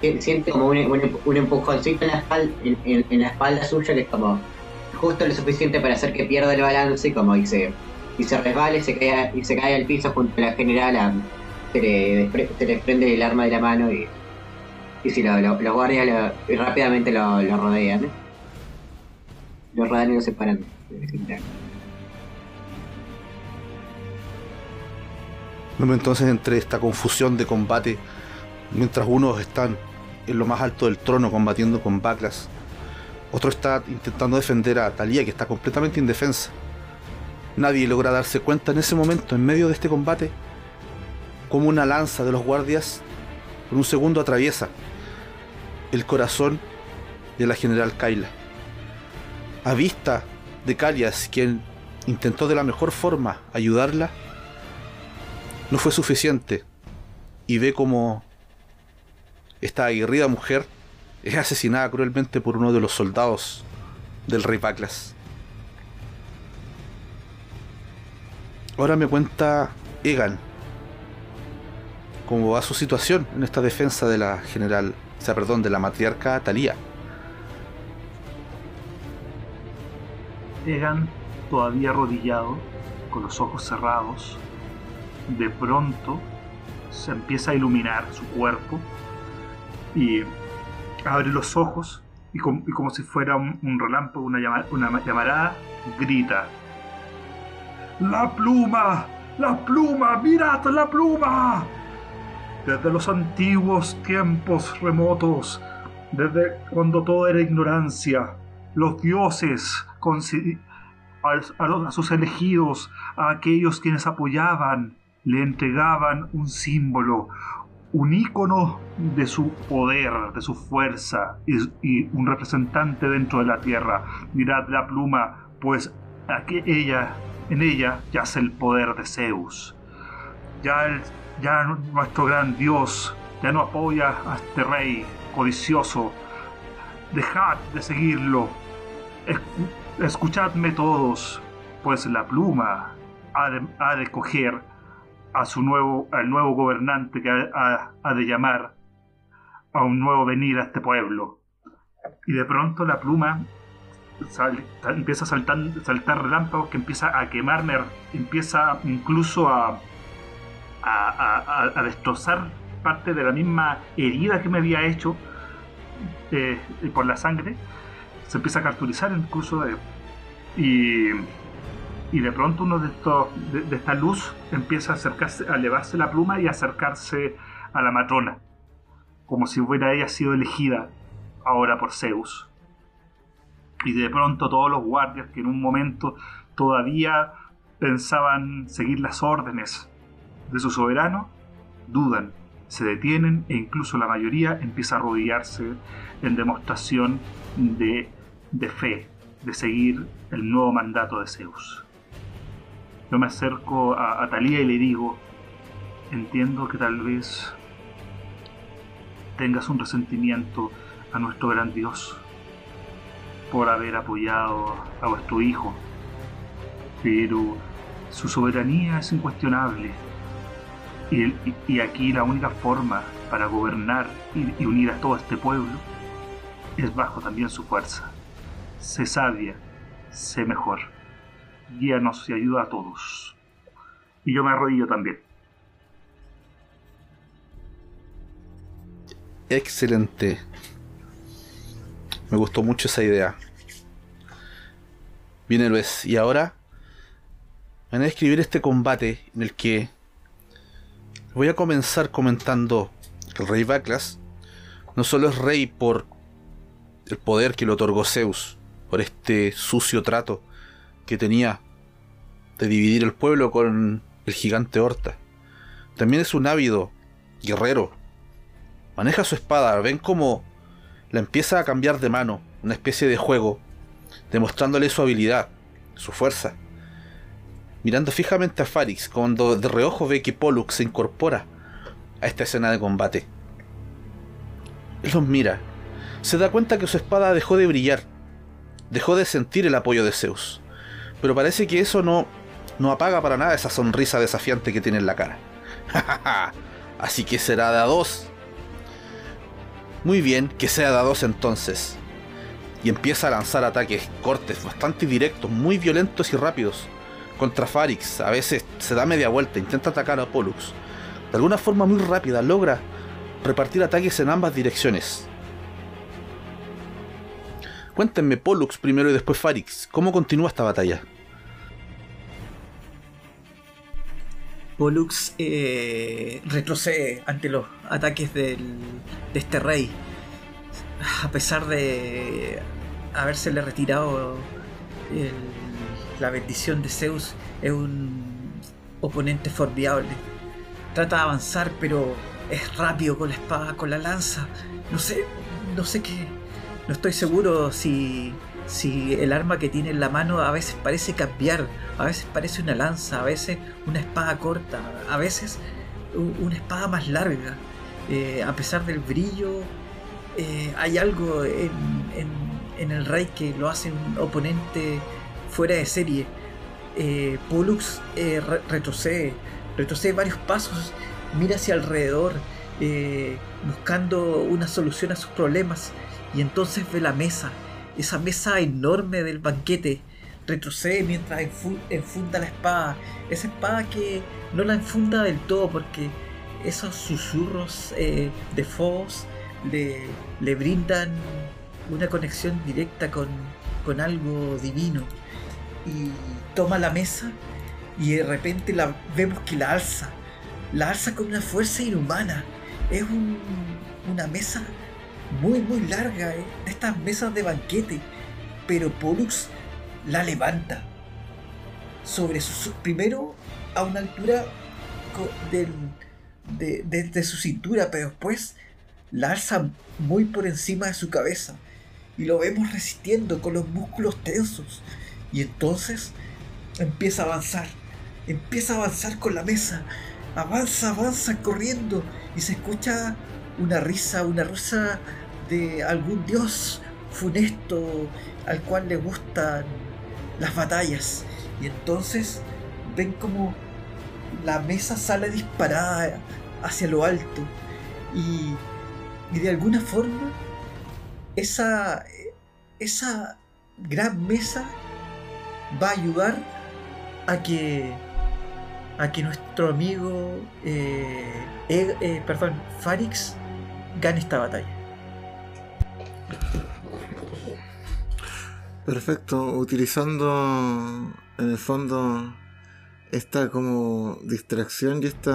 si- siente como un, un, un empujoncito en la, espalda, en la espalda suya que es como justo lo suficiente para hacer que pierda el balance y como y se, y se resbala y se cae, y se cae al piso junto a la general a- se, le, despre- se le prende el arma de la mano y, y si lo- lo- los guardias rápidamente lo, rodean ¿eh? lo rodean y lo separan entonces entre esta confusión de combate, mientras unos están en lo más alto del trono combatiendo con Baclas, otro está intentando defender a Talía que está completamente indefensa. Nadie logra darse cuenta en ese momento, en medio de este combate, como una lanza de los guardias por un segundo atraviesa el corazón de la general Kaila. A vista de Calias, quien intentó de la mejor forma ayudarla, no fue suficiente y ve como esta aguerrida mujer es asesinada cruelmente por uno de los soldados del rey Paclas. Ahora me cuenta Egan cómo va su situación en esta defensa de la general, o sea, perdón, de la matriarca Talía. Egan, todavía arrodillado, con los ojos cerrados, de pronto se empieza a iluminar su cuerpo y abre los ojos y, com- y como si fuera un, un relámpago, una, llama- una llamarada, grita. ¡La pluma! ¡La pluma! ¡Mirad la pluma! Desde los antiguos tiempos remotos, desde cuando todo era ignorancia, los dioses a, sus elegidos, a aquellos quienes apoyaban, le entregaban un símbolo, un ícono de su poder, de su fuerza y, y un representante dentro de la tierra. Mirad la pluma, pues aquí ella, en ella yace el poder de Zeus. Ya, el- ya nuestro gran Dios ya no apoya a este rey codicioso. Dejad de seguirlo. Escu- escuchadme todos, pues la pluma ha de, coger a su nuevo, al nuevo gobernante que ha, de llamar a un nuevo venir a este pueblo. Y de pronto la pluma empieza a saltar, saltar relámpagos que empieza a quemarme, empieza incluso a, a, a- destrozar parte de la misma herida que me había hecho eh, por la sangre, se empieza a carturizar incluso de, y, y de pronto uno de estos de esta luz empieza a acercarse, a elevarse la pluma y a acercarse a la matrona, como si hubiera ella sido elegida ahora por Zeus. Y de pronto todos los guardias que en un momento todavía pensaban seguir las órdenes de su soberano, dudan, se detienen e incluso la mayoría empieza a arrodillarse en demostración de, de fe, de seguir el nuevo mandato de Zeus. Yo me acerco a, a Talía y le digo, entiendo que tal vez tengas un resentimiento a nuestro gran Dios por haber apoyado a vuestro hijo, pero su soberanía es incuestionable. Y, y- aquí la única forma para gobernar y, y unir a todo este pueblo es bajo también su fuerza. Sé sabia, sé mejor. Guíanos y ayuda a todos. Y yo me arrodillo también. Excelente. Me gustó mucho esa idea. Bien, héroes. Y ahora van a describir este combate en el que voy a comenzar comentando que el rey Baklas no solo es rey por el poder que le otorgó Zeus, por este sucio trato que tenía de dividir el pueblo con el gigante Horta. También es un ávido guerrero. Maneja su espada, ven cómo la empieza a cambiar de mano, una especie de juego, demostrándole su habilidad, su fuerza. Mirando fijamente a Farix, cuando de reojo ve que Pollux se incorpora a esta escena de combate. Él los mira, se da cuenta que su espada dejó de brillar, dejó de sentir el apoyo de Zeus, pero parece que eso no, no apaga para nada esa sonrisa desafiante que tiene en la cara. Así que será de a dos. Muy bien, que sea de a dos entonces. Y empieza a lanzar ataques, cortes bastante directos, muy violentos y rápidos. Contra Farix, a veces se da media vuelta, intenta atacar a Pollux. De alguna forma muy rápida, logra repartir ataques en ambas direcciones. Cuéntenme, Pollux primero y después Farix, ¿cómo continúa esta batalla? Pollux eh, retrocede ante los ataques del- de este rey. A pesar de habérsele retirado el- la bendición de Zeus, es un oponente formidable. Trata de avanzar, pero es rápido con la espada, con la lanza. No sé, no sé qué. No estoy seguro si, si el arma que tiene en la mano a veces parece cambiar. A veces parece una lanza, a veces una espada corta, a veces una espada más larga. Eh, a pesar del brillo, eh, hay algo en, en- en el rey que lo hace un oponente fuera de serie. Eh, Pollux eh, re- retrocede, retrocede varios pasos, mira hacia alrededor, eh, buscando una solución a sus problemas, y entonces ve la mesa, esa mesa enorme del banquete. Retrocede mientras enfu- enfunda la espada, esa espada que no la enfunda del todo porque esos susurros eh, de Phobos le, le brindan una conexión directa con, con algo divino. Y toma la mesa y de repente la vemos que la alza. La alza con una fuerza inhumana. Es un- una mesa muy muy larga, eh, de estas mesas de banquete. Pero Pollux la levanta. Sobre su, primero a una altura del, de, de- de su cintura, pero después la alza muy por encima de su cabeza. Y lo vemos resistiendo con los músculos tensos. Y entonces empieza a avanzar. Empieza a avanzar con la mesa. Avanza, avanza corriendo. Y se escucha una risa, una risa de algún dios funesto al cual le gustan las batallas. Y entonces ven como la mesa sale disparada hacia lo alto. Y, y de alguna forma esa, esa gran mesa va a ayudar a que a que nuestro amigo, eh, eh, perdón, Farix, gane esta batalla. Perfecto, utilizando en el fondo esta como distracción y este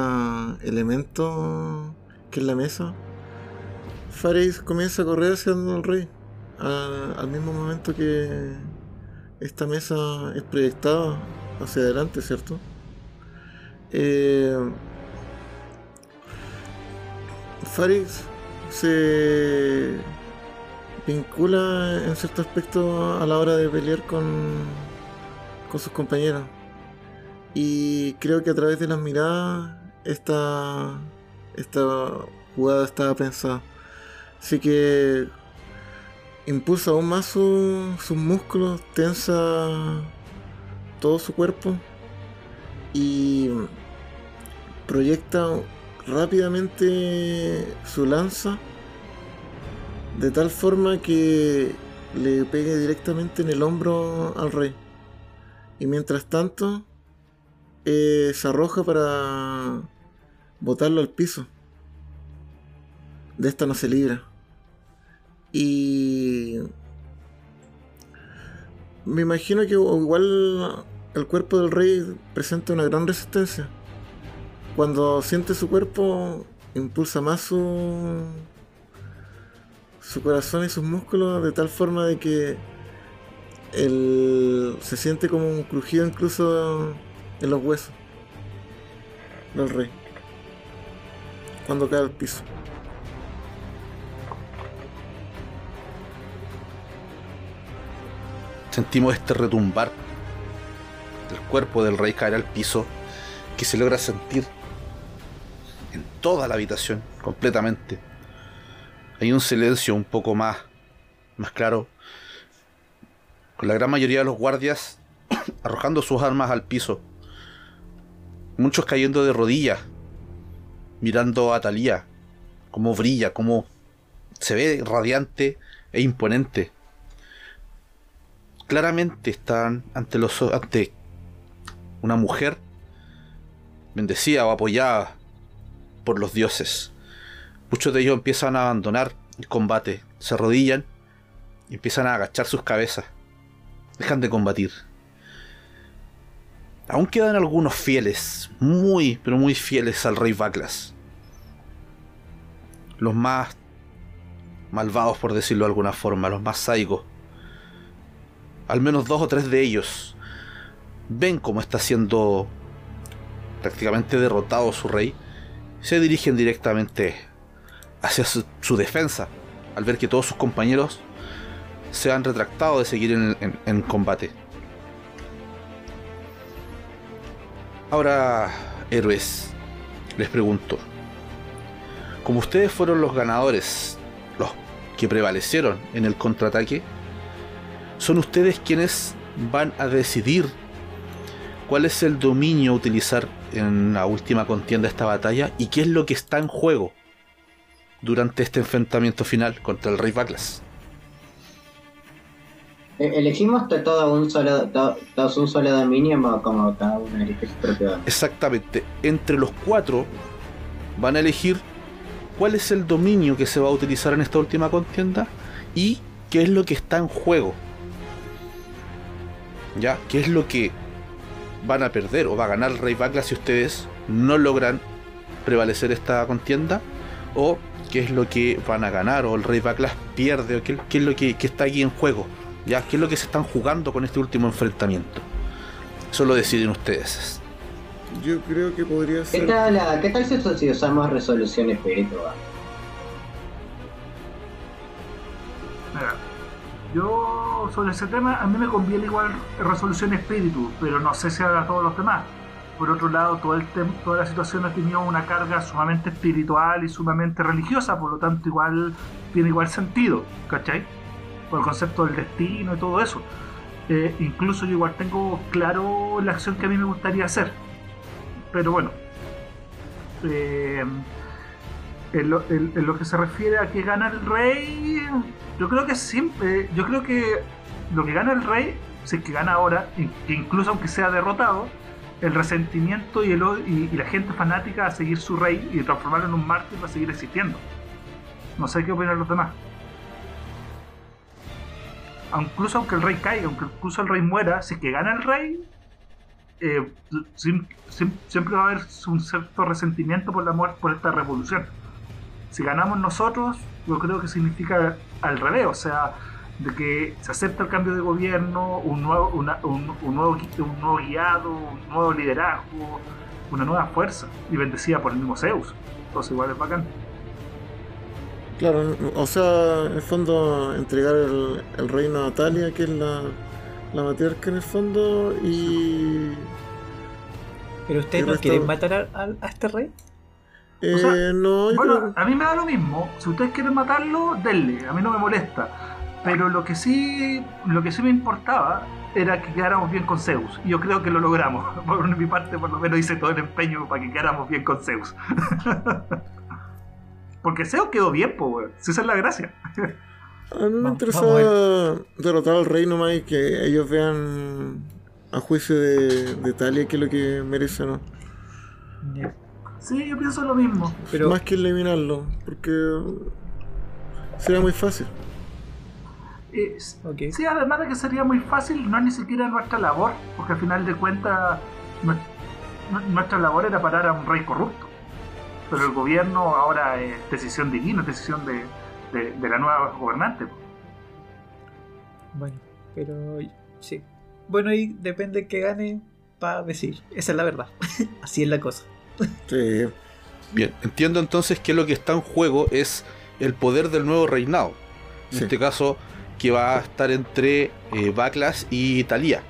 elemento que es la mesa, Faris comienza a correr hacia el rey al mismo momento que esta mesa es proyectada hacia adelante, ¿cierto? Eh, Faris se vincula en cierto aspecto a la hora de pelear con, con sus compañeros. Y creo que a través de las miradas esta, esta jugada estaba pensada. Así que impulsa aún más su- sus músculos, tensa todo su cuerpo y proyecta rápidamente su lanza de tal forma que le pegue directamente en el hombro al rey. Y mientras tanto, eh, se arroja para botarlo al piso. De esta no se libra. Y me imagino que igual el cuerpo del rey presenta una gran resistencia. Cuando siente su cuerpo, impulsa más su, su corazón y sus músculos de tal forma de que el, se siente como un crujido incluso en los huesos del rey cuando cae al piso. Sentimos este retumbar del cuerpo del rey caer al piso que se logra sentir en toda la habitación completamente. Hay un silencio un poco más, más claro, con la gran mayoría de los guardias arrojando sus armas al piso, muchos cayendo de rodillas, mirando a Talía, cómo brilla, cómo se ve radiante e imponente claramente están ante los ante una mujer bendecida o apoyada por los dioses. Muchos de ellos empiezan a abandonar el combate, se arrodillan y empiezan a agachar sus cabezas. Dejan de combatir. Aún quedan algunos fieles, muy, pero muy fieles al rey Baklas. Los más malvados, por decirlo de alguna forma, los más sádicos al menos dos o tres de ellos ven cómo está siendo prácticamente derrotado su rey, se dirigen directamente hacia su, defensa, al ver que todos sus compañeros se han retractado de seguir en- en combate. Ahora, héroes, les pregunto, como ustedes fueron los ganadores, los que prevalecieron en el contraataque, son ustedes quienes van a decidir cuál es el dominio a utilizar en la última contienda de esta batalla y qué es lo que está en juego durante este enfrentamiento final contra el Rey Baklas. E- ¿Elegimos to- todo un solo, to- todos un solo dominio o como cada uno elige su propio dominio? Exactamente, entre los cuatro van a elegir cuál es el dominio que se va a utilizar en esta última contienda y qué es lo que está en juego. ¿Ya? ¿Qué es lo que van a perder o va a ganar el Rey Baklas si ustedes no logran prevalecer esta contienda? ¿O qué es lo que van a ganar o el Rey Baklas pierde? ¿O qué, qué es lo que, que está aquí en juego? ¿Ya? ¿Qué es lo que se están jugando con este último enfrentamiento? Eso lo deciden ustedes. Yo creo que podría ¿Qué ser. tal, la- ¿Qué tal si, si usamos resolución espiritual? Mira, yo sobre ese tema, a mí me conviene igual resolución espíritu, pero no sé si a todos los demás. Por otro lado, todo el toda la situación ha tenido una carga sumamente espiritual y sumamente religiosa, por lo tanto igual tiene igual sentido, ¿cachai? Por el concepto del destino y todo eso. Eh, incluso yo igual tengo claro la acción que a mí me gustaría hacer. Pero bueno. Eh, en lo, que se refiere a que gana el rey, yo creo que siempre, yo creo que lo que gana el rey, si es que gana ahora, incluso aunque sea derrotado, el resentimiento y, el, y, y, la gente fanática a seguir su rey y transformarlo en un mártir para seguir existiendo. No sé qué opinan los demás. Incluso aunque el rey caiga, aunque incluso el rey muera, si es que gana el rey, eh, siempre va a haber un cierto resentimiento por la muerte, por esta revolución. Si ganamos nosotros, yo creo que significa al revés, o sea, de que se acepta el cambio de gobierno, un nuevo, un, nuevo, un nuevo guiado, un nuevo liderazgo, una nueva fuerza, y bendecida por el mismo Zeus. Entonces igual es bacán. Claro, o sea, en el fondo entregar el, el reino a Natalia, que es la, la matriarca en el fondo, y... ¿Pero ustedes no quieren matar a, a, este rey? Eh, no, bueno, a mí me da lo mismo. Si ustedes quieren matarlo, denle. A mí no me molesta. Pero lo que sí, lo que sí me importaba era que quedáramos bien con Zeus. Y yo creo que lo logramos. Por mi parte, por lo menos hice todo el empeño para que quedáramos bien con Zeus. Porque Zeus quedó bien, pues, esa es la gracia. A mí me interesaba derrotar al rey nomás y que ellos vean a juicio de, de Talia qué es lo que merece no. Sí, yo pienso lo mismo. Pero... Más que eliminarlo, porque sería muy fácil. Sí, además de que sería muy fácil, no es ni siquiera nuestra labor, porque al final de cuentas nuestra labor era parar a un rey corrupto. Pero el gobierno ahora es decisión divina, es decisión de, de, la nueva gobernante. Bueno, pero sí. Bueno, y depende que gane para decir. Esa es la verdad. Así es la cosa. Sí. Bien, entiendo entonces que lo que está en juego es el poder del nuevo reinado. En este caso, que va a estar entre eh, Backlash y Thalía.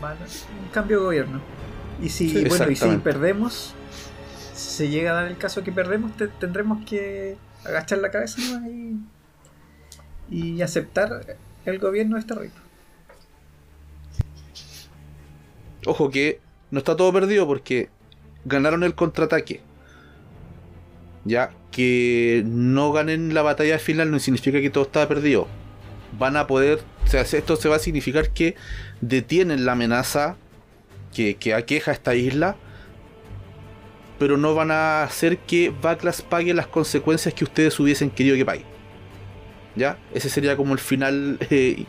un cambio de gobierno. Y si, bueno, y si perdemos, si se llega a dar el caso que perdemos, tendremos que agachar la cabeza y, y aceptar el gobierno de este rey. Ojo que no está todo perdido porque ganaron el contraataque. Ya que no ganen la batalla final no significa que todo está perdido. Van a poder, o sea, esto se va a significar que detienen la amenaza que, que aqueja esta isla, pero no van a hacer que Backlash pague las consecuencias que ustedes hubiesen querido que pague. ¿Ya? Ese sería como el final eh,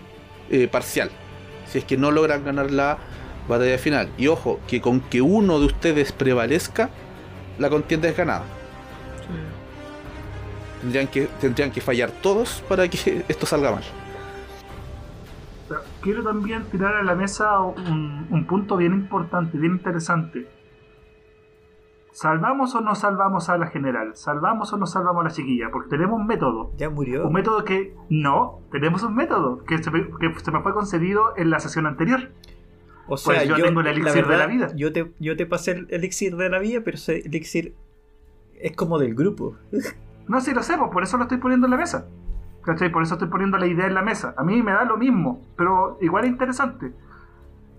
eh, parcial. Si es que no logran ganar la batalla final. Y ojo, que con que uno de ustedes prevalezca, la contienda es ganada. Tendrían que, tendrían que fallar todos para que esto salga mal. Quiero también tirar a la mesa un, punto bien importante, bien interesante. ¿Salvamos o no salvamos a la general? ¿Salvamos o no salvamos a la chiquilla? Porque tenemos un método. Ya murió. Un método que. No, tenemos un método que se, me, que se me fue concedido en la sesión anterior. O sea, pues yo, tengo el elixir de la vida. Yo te, yo te pasé el elixir de la vida, pero ese elixir es como del grupo. No, sí lo sé, pues por eso lo estoy poniendo en la mesa. ¿Cachai? Por eso estoy poniendo la idea en la mesa. A mí me da lo mismo, pero igual es interesante.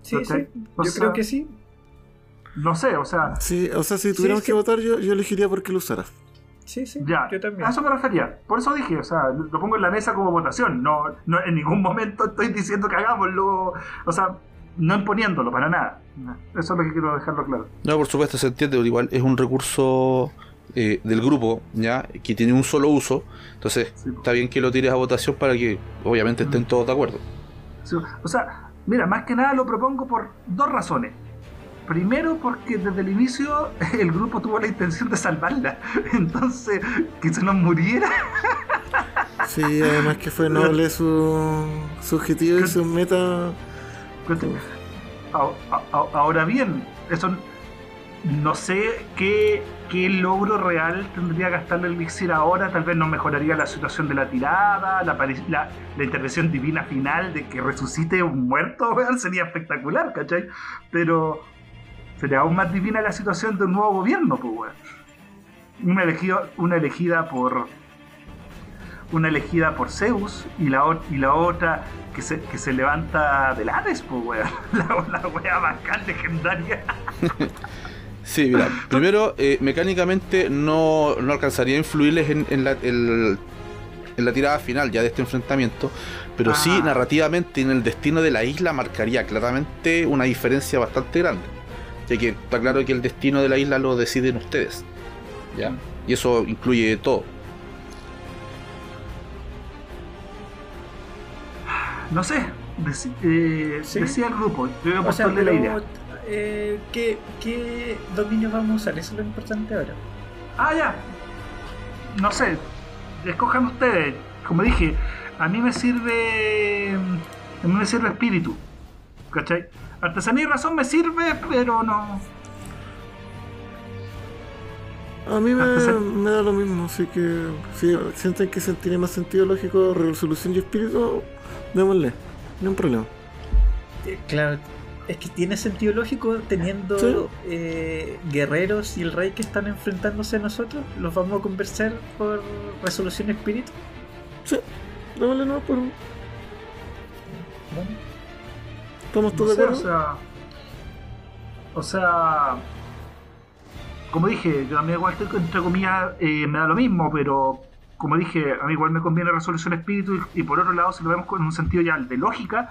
Sí, sí. yo creo que sí. No sé, o sea. Sí, o sea, si tuviéramos que votar, yo, yo elegiría por qué lo usaras. Sí, sí. Ya, yo también. A eso me refería. Por eso dije, o sea, lo pongo en la mesa como votación. No, no en ningún momento estoy diciendo que hagámoslo. O sea, no imponiéndolo para nada. Eso es lo que quiero dejarlo claro. No, por supuesto, se entiende. Igual es un recurso eh, del grupo, ya que tiene un solo uso. Entonces, está bien que lo tires a votación para que obviamente estén todos de acuerdo. o sea, mira, más que nada lo propongo por dos razones. Primero, porque desde el inicio el grupo tuvo la intención de salvarla. Entonces, que se nos muriera. Sí, además que fue noble su, su objetivo y su meta. Ahora bien, eso no sé qué, qué, logro real tendría gastarle el elixir ahora. Tal vez nos mejoraría la situación de la tirada, la, la, intervención divina final de que resucite un muerto, sería espectacular, ¿cachai? Pero sería aún más divina la situación de un nuevo gobierno, pues, weón. Una elegida, una elegida por. Una elegida por Zeus y la, y la otra que se, que se levanta del Hades, pues, weón. La, la wea bacán legendaria. Sí, mira, primero, eh, mecánicamente no, no, alcanzaría a influirles en, la, en la tirada final ya de este enfrentamiento, pero sí Ah. narrativamente en el destino de la isla marcaría claramente una diferencia bastante grande. Ya que está claro que el destino de la isla lo deciden ustedes. ¿Ya? Y eso incluye todo. No sé, eh, Sí. decía el grupo, yo voy a O sea, la idea. eh, ¿qué, ¿qué dominio vamos a usar? Eso es lo importante ahora. Ah, ya. No sé. Escojan ustedes. Como dije, a mí me sirve. A mí me sirve espíritu. ¿Cachai? Artesanía y razón me sirve, pero no. A mí me, me da lo mismo, así que si sienten que se tiene más sentido lógico resolución y espíritu, démosle, no hay un problema. Eh, Claro, es que tiene sentido lógico teniendo Sí. eh, guerreros y el rey que están enfrentándose a nosotros. ¿Los vamos a conversar por resolución espíritu? Sí, démosle no, pero Bueno, estamos todos de o acuerdo. sea. O sea. Como dije, yo a mí igual, entre comillas, eh, me da lo mismo, pero como dije, a mí igual me conviene resolución espíritu y, y por otro lado, si lo vemos con un sentido ya de lógica,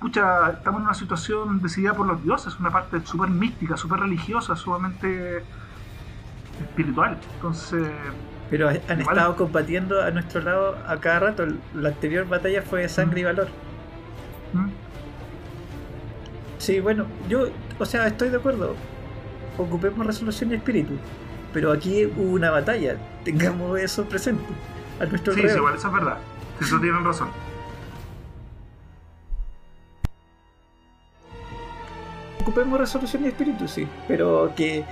pucha, estamos en una situación decidida por los dioses, una parte súper mística, súper religiosa, sumamente espiritual. Entonces, Pero han Igual- estado combatiendo a nuestro lado a cada rato. La anterior batalla fue sangre y valor. ¿mm? Sí, bueno, yo, o sea, estoy de acuerdo. Ocupemos resolución y espíritu. Pero aquí hubo una batalla. Tengamos eso presente. A nuestro sí, sí, igual, eso es verdad. Eso tienen razón. Ocupemos resolución y espíritu, sí. Pero que,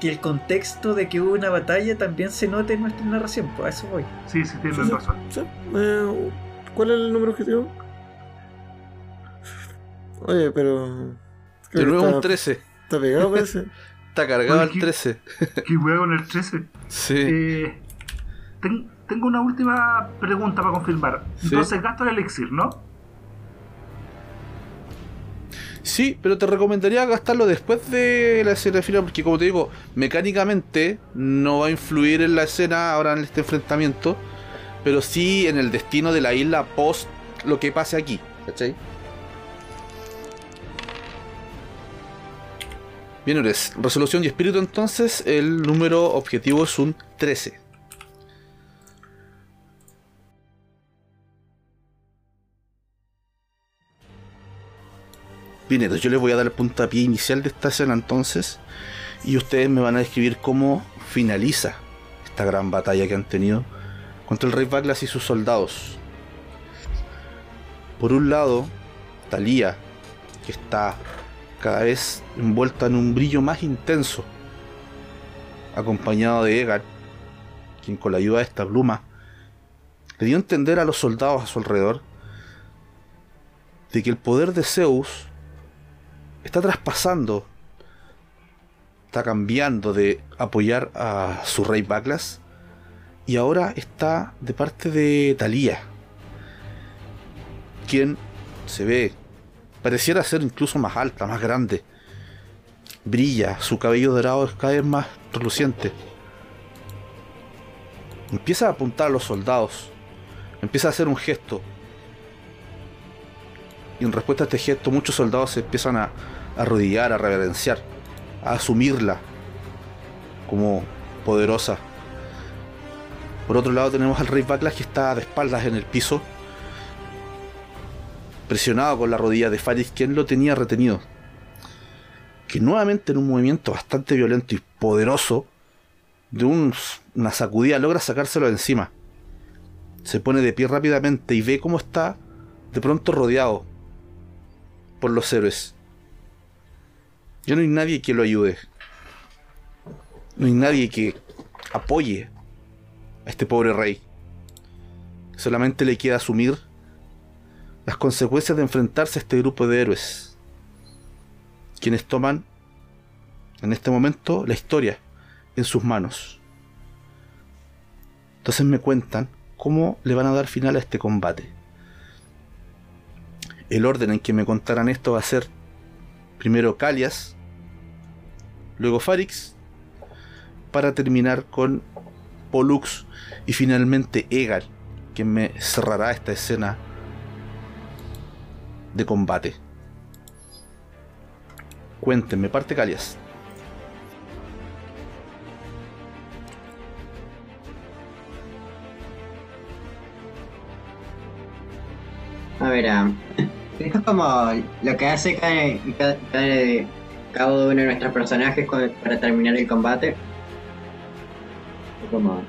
que el contexto de que hubo una batalla también se note en nuestra narración. Pues a eso voy. Sí, sí, tienen Sí, razón. Sí, eh, ¿Cuál es el número objetivo? Oye, pero... De nuevo está, un 13. Está pegado parece. Está cargado Oye, el ¿qué? 13. Qué huevo en el 13. Sí. Eh, ten- tengo una última pregunta para confirmar. Sí. Entonces gasto el elixir, ¿no? Sí, pero te recomendaría gastarlo después de la escena final, porque como te digo, mecánicamente no va a influir en la escena ahora en este enfrentamiento, pero sí en el destino de la isla post lo que pase aquí, ¿cachai? Bien, resolución y espíritu entonces, el número objetivo es un 13. Bien, entonces yo les voy a dar el puntapié inicial de esta escena entonces. Y ustedes me van a describir cómo finaliza esta gran batalla que han tenido contra el rey Baglas y sus soldados. Por un lado, Talía, que está cada vez envuelta en un brillo más intenso, acompañado de Egar, quien con la ayuda de esta pluma le dio a entender a los soldados a su alrededor de que el poder de Zeus está traspasando, está cambiando de apoyar a su rey Baglas y ahora está de parte de Talía, quien se ve, pareciera ser incluso más alta, más grande, brilla, su cabello dorado es cada vez más reluciente. Empieza a apuntar a los soldados, empieza a hacer un gesto, y en respuesta a este gesto muchos soldados se empiezan a, arrodillar, a reverenciar, a asumirla como poderosa. Por otro lado tenemos al rey Baklas que está de espaldas en el piso, presionado con la rodilla de Faris, quien lo tenía retenido. Que nuevamente en un movimiento bastante violento y poderoso, de un- una sacudida logra sacárselo de encima. Se pone de pie rápidamente y ve cómo está de pronto rodeado por los héroes. Ya no hay nadie que lo ayude. No hay nadie que apoye a este pobre rey. Solamente le queda asumir las consecuencias de enfrentarse a este grupo de héroes. Quienes toman en este momento la historia en sus manos. Entonces me cuentan cómo le van a dar final a este combate. El orden en que me contarán esto va a ser primero Calias, luego Farix, para terminar con Pollux y finalmente Egal, quien me cerrará esta escena de combate. Cuéntenme, parte Calias. A ver, ah, esto es como lo que hace cada, cada, cada- uno de nuestros personajes cu- para terminar el combate. Es como.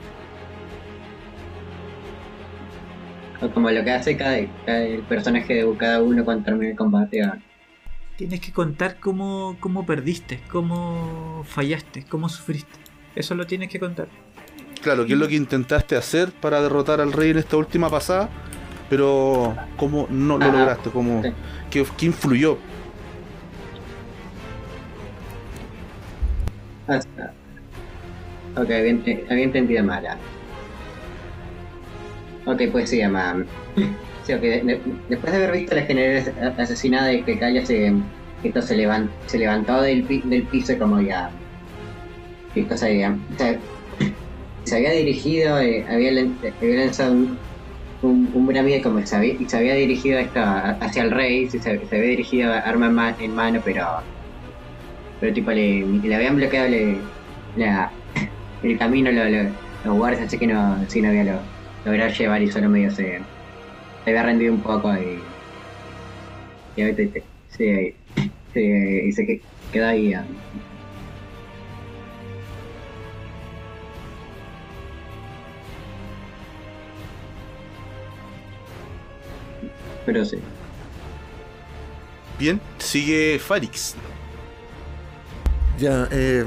Como lo que hace cada, cada- el personaje de cada uno cuando termina el combate. Tienes que contar cómo, cómo perdiste, cómo fallaste, cómo sufriste. Eso lo tienes que contar. Claro, ¿qué es lo que intentaste hacer para derrotar al rey en esta última pasada? Pero, ¿cómo no lo Ajá. lograste? ¿Cómo, Sí. qué, qué influyó? Ok, había entendido mal. Ok, pues sí, llama. Sí, ok, de- de- después de haber visto la general as- asesinada de que Kaya se, esto se, levan- se levantó del, pi- del piso como ya. ¿Qué cosa había? Se, se había dirigido, eh, había, lan- había lanzado un, un, un bramido como se había, se dirigido esto a- hacia el rey, se, se había dirigido arma en, ma- en mano, pero pero tipo le, le habían bloqueado le- la, el camino lo- los guardias así que no, sí, no había lo, logrado llevar y solo medio se, se había rendido un poco y, y ahorita te- sí, sí, y se que- quedó ahí ah. pero sí Bien, sigue Farix. Ya, eh,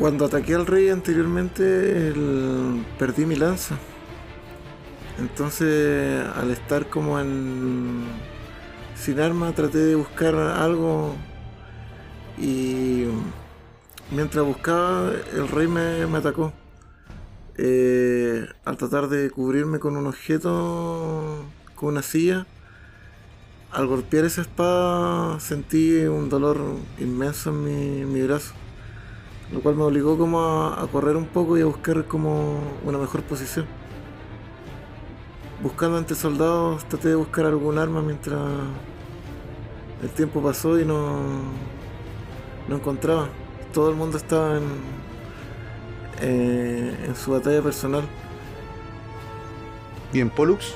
cuando ataqué al rey anteriormente, perdí mi lanza. Entonces, al estar como en sin arma, traté de buscar algo y mientras buscaba, el rey me, atacó. Eh, al tratar de cubrirme con un objeto, con una silla, al golpear esa espada sentí un dolor inmenso en mi, mi brazo, lo cual me obligó como a, a correr un poco y a buscar como una mejor posición. Buscando entre soldados traté de buscar algún arma mientras el tiempo pasó y no, no encontraba. Todo el mundo estaba en, eh, en su batalla personal. Bien, Pollux.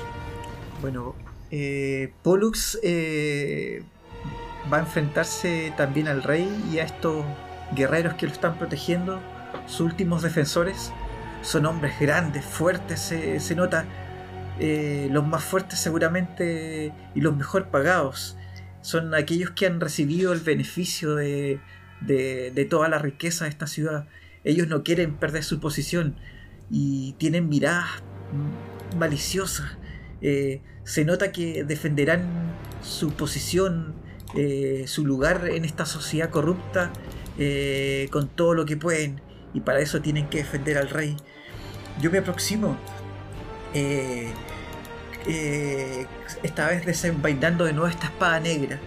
Bueno, eh, Pollux eh, va a enfrentarse también al rey y a estos guerreros que lo están protegiendo, sus últimos defensores. Son hombres grandes, fuertes, se, se nota. eh, los más fuertes seguramente y los mejor pagados. Son aquellos que han recibido el beneficio de, de- de toda la riqueza de esta ciudad. Ellos no quieren perder su posición y tienen miradas maliciosas. Eh, se nota que defenderán su posición, eh, su lugar en esta sociedad corrupta eh, con todo lo que pueden y para eso tienen que defender al rey. Yo me aproximo, eh, eh, esta vez desenvainando de nuevo esta espada negra.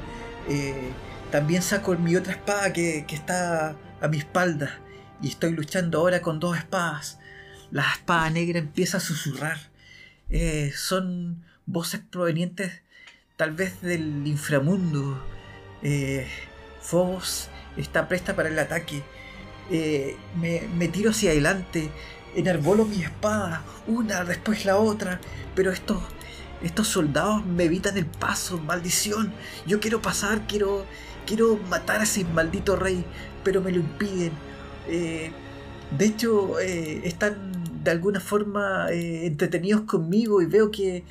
También saco mi otra espada que, está a mi espalda y estoy luchando ahora con dos espadas. La espada negra empieza a susurrar. Son voces provenientes tal vez del inframundo. Eh, Phobos está presta para el ataque. Eh, me, tiro hacia adelante, enarbolo mi espada, una después la otra, pero estos, estos soldados me evitan el paso, maldición. Yo quiero pasar, quiero, quiero matar a ese maldito rey, pero me lo impiden. Eh, de hecho, eh, están de alguna forma entretenidos conmigo y veo que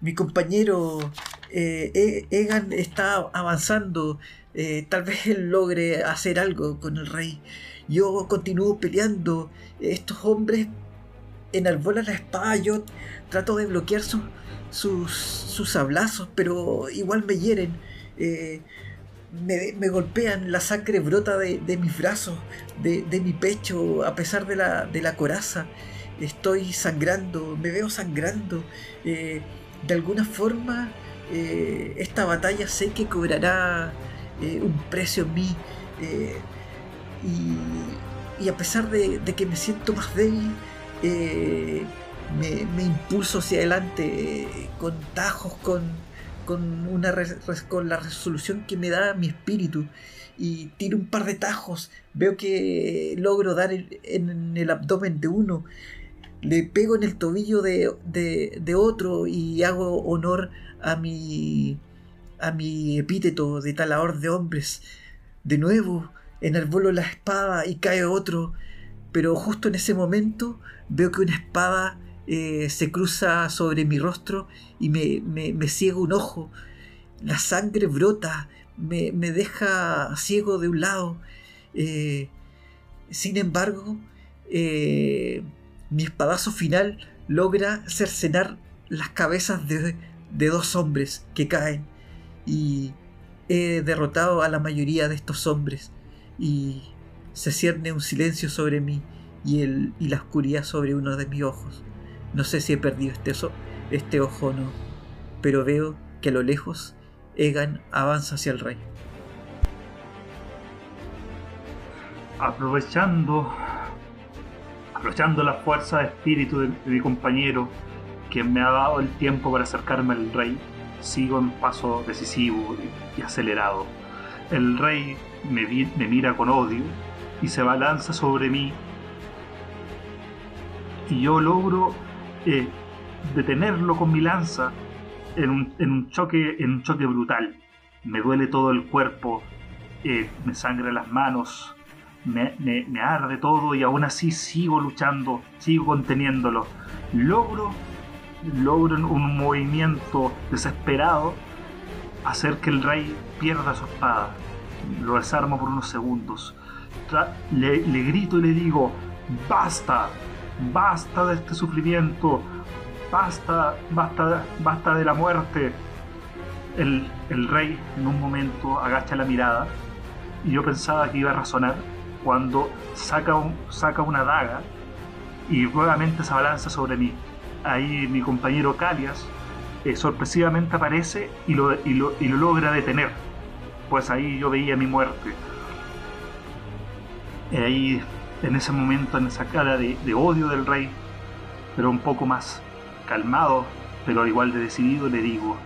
mi compañero E- Egan está avanzando. Eh, tal vez él logre hacer algo con el rey. Yo continúo peleando. Estos hombres enarbolan la espada. Yo trato de bloquear sus, sus, sus sablazos, pero igual me hieren. Eh, me, me golpean, la sangre brota de, de mis brazos, de, de mi pecho, a pesar de la, de la coraza. Estoy sangrando, me veo sangrando. Eh, de alguna forma, esta batalla sé que cobrará eh, un precio en mí. eh, y, a pesar de, que me siento más débil, eh, me, me impulso hacia adelante con tajos, con, con, una con la resolución que me da mi espíritu. Y tiro un par de tajos. Veo que logro dar en el abdomen de uno. Le pego en el tobillo de, de otro y hago honor a mi, a mi epíteto de talador de hombres. De nuevo, enarbolo la espada y cae otro. Pero justo en ese momento veo que una espada eh, se cruza sobre mi rostro y me, me, un ojo. La sangre brota, me, me deja ciego de un lado. Eh, sin embargo, eh, mi espadazo final logra cercenar las cabezas de, de dos hombres que caen. Y he derrotado a la mayoría de estos hombres. Y se cierne un silencio sobre mí y, el, y la oscuridad sobre uno de mis ojos. No sé si he perdido este, oso- este ojo o no, pero veo que a lo lejos Egan avanza hacia el rey. aprovechando aprovechando la fuerza de espíritu de, de mi compañero que me ha dado el tiempo para acercarme al rey sigo en paso decisivo y, acelerado. El rey me, mira con odio y se balanza sobre mí. Y yo logro eh, detenerlo con mi lanza en un, choque en un choque brutal. Me duele todo el cuerpo eh, me sangra las manos me- me arde todo y aún así sigo luchando, sigo conteniéndolo. Logro, logro en un movimiento desesperado hacer que el rey pierda su espada. Lo desarmo por unos segundos. Le, le grito y le digo, basta, basta de este sufrimiento, basta, basta, basta de la muerte. El, el rey en un momento agacha la mirada y yo pensaba que iba a razonar cuando saca, un- saca una daga y nuevamente se abalanza sobre mí. Ahí mi compañero Calias eh, sorpresivamente aparece y lo, y, lo, y lo logra detener. Pues ahí yo veía mi muerte. Y ahí, en ese momento, en esa cara de, odio del rey, pero un poco más calmado, pero igual de decidido, le digo,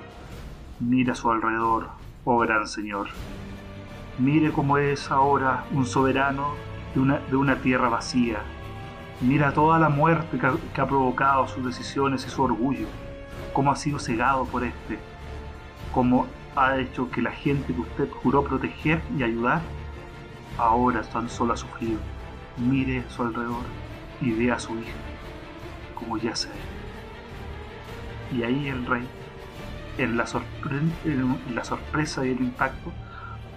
mira a su alrededor, oh gran señor. Mire cómo es ahora un soberano de una, de una tierra vacía. Mira toda la muerte que ha, provocado sus decisiones y su orgullo. Cómo ha sido cegado por este. Cómo ha hecho que la gente que usted juró proteger y ayudar, ahora tan solo ha sufrido. Mire a su alrededor y ve a su hija, como ya sé. Y ahí el rey, en la sorpresa y el impacto,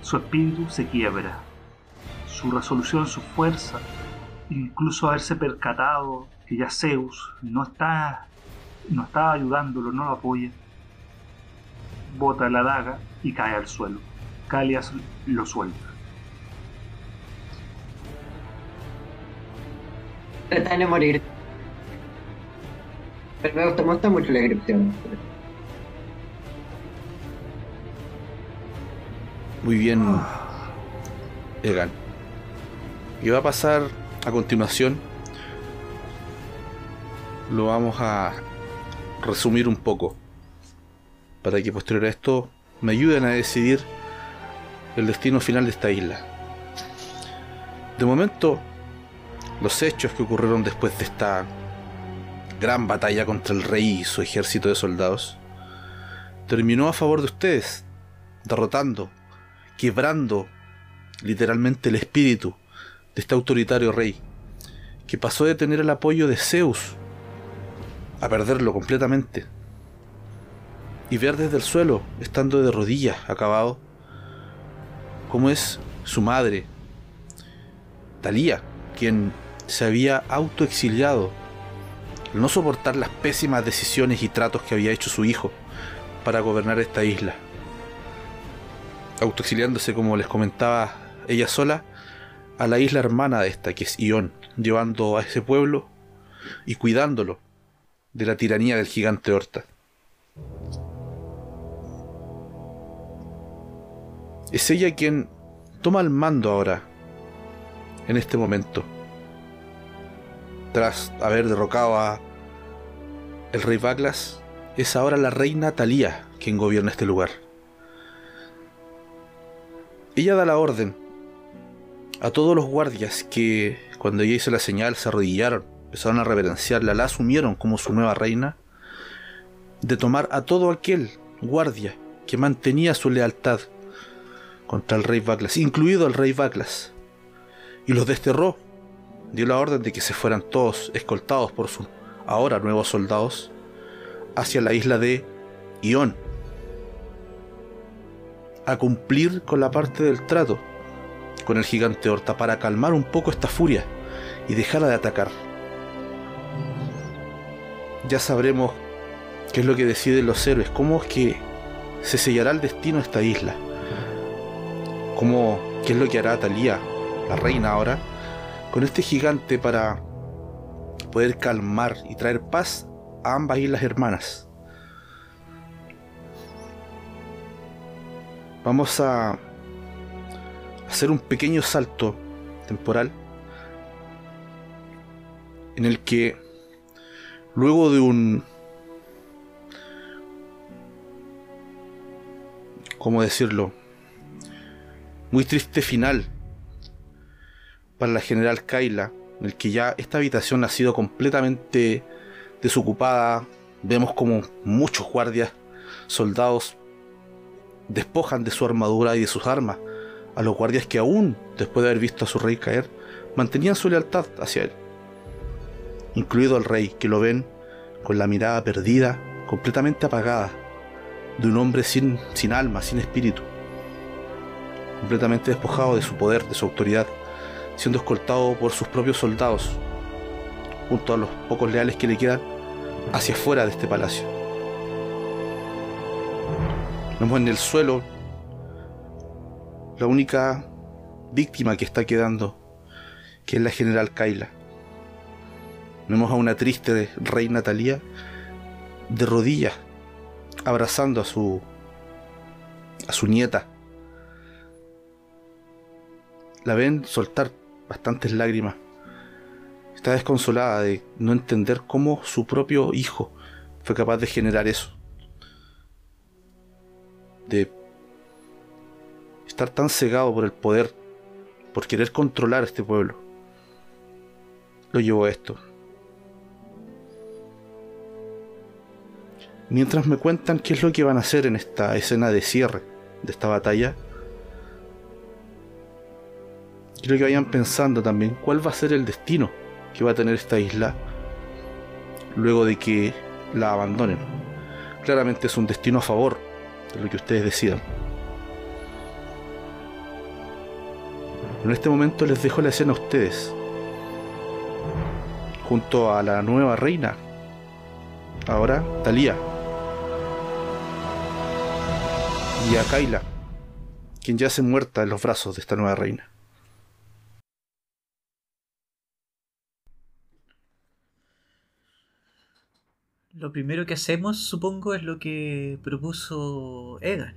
su espíritu se quiebra. Su resolución, su fuerza, incluso haberse percatado que ya Zeus no está, no está ayudándolo, no lo apoya, bota la daga y cae al suelo. Calias lo suelta. Tratan de morir. Pero me gusta, me gusta mucho la descripción. Muy bien, Egan. Y va a pasar a continuación. Lo vamos a resumir un poco. Para que posterior a esto me ayuden a decidir el destino final de esta isla. De momento, los hechos que ocurrieron después de esta gran batalla contra el rey y su ejército de soldados terminó a favor de ustedes, derrotando quebrando literalmente el espíritu de este autoritario rey, que pasó de tener el apoyo de Zeus a perderlo completamente, y ver desde el suelo, estando de rodillas, acabado, como es su madre, Talía, quien se había autoexiliado al no soportar las pésimas decisiones y tratos que había hecho su hijo para gobernar esta isla autoexiliándose, como les comentaba ella sola, a la isla hermana de esta, que es Ión, llevando a ese pueblo y cuidándolo de la tiranía del gigante Horta. Es ella quien toma el mando ahora, en este momento, tras haber derrocado a el rey Baglas, es ahora la reina Talía quien gobierna este lugar. Ella da la orden a todos los guardias que, cuando ella hizo la señal, se arrodillaron, empezaron a reverenciarla, la asumieron como su nueva reina, de tomar a todo aquel guardia que mantenía su lealtad contra el rey Baglas, incluido el rey Baglas, y los desterró. Dio la orden de que se fueran todos escoltados por sus ahora nuevos soldados hacia la isla de Ión, a cumplir con la parte del trato con el gigante Horta para calmar un poco esta furia y dejarla de atacar. Ya sabremos qué es lo que deciden los héroes, cómo es que se sellará el destino de esta isla, cómo, qué es lo que hará Talía, la reina ahora, con este gigante para poder calmar y traer paz a ambas islas hermanas. Vamos a hacer un pequeño salto temporal en el que luego de un ¿cómo decirlo? muy triste final para la general Kaila, en el que ya esta habitación ha sido completamente desocupada, vemos como muchos guardias, soldados despojan de su armadura y de sus armas a los guardias que aún, después de haber visto a su rey caer, mantenían su lealtad hacia él. Incluido al rey, que lo ven con la mirada perdida, completamente apagada, de un hombre sin, sin alma, sin espíritu, completamente despojado de su poder, de su autoridad, siendo escoltado por sus propios soldados, junto a los pocos leales que le quedan, hacia afuera de este palacio. Vemos en el suelo la única víctima que está quedando, que es la general Kaila. Vemos a una triste reina Talía de rodillas, abrazando a su a su nieta. La ven soltar bastantes lágrimas. Está desconsolada de no entender cómo su propio hijo fue capaz de generar eso. De estar tan cegado por el poder, por querer controlar a este pueblo, lo llevó a esto. Mientras me cuentan qué es lo que van a hacer en esta escena de cierre de esta batalla, quiero que vayan pensando también cuál va a ser el destino que va a tener esta isla luego de que la abandonen. Claramente es un destino a favor de lo que ustedes decidan. En este momento les dejo la escena a ustedes, junto a la nueva reina, ahora Talía, y a Kaila, quien yace muerta en los brazos de esta nueva reina. Lo primero que hacemos, supongo, es lo que propuso Egan.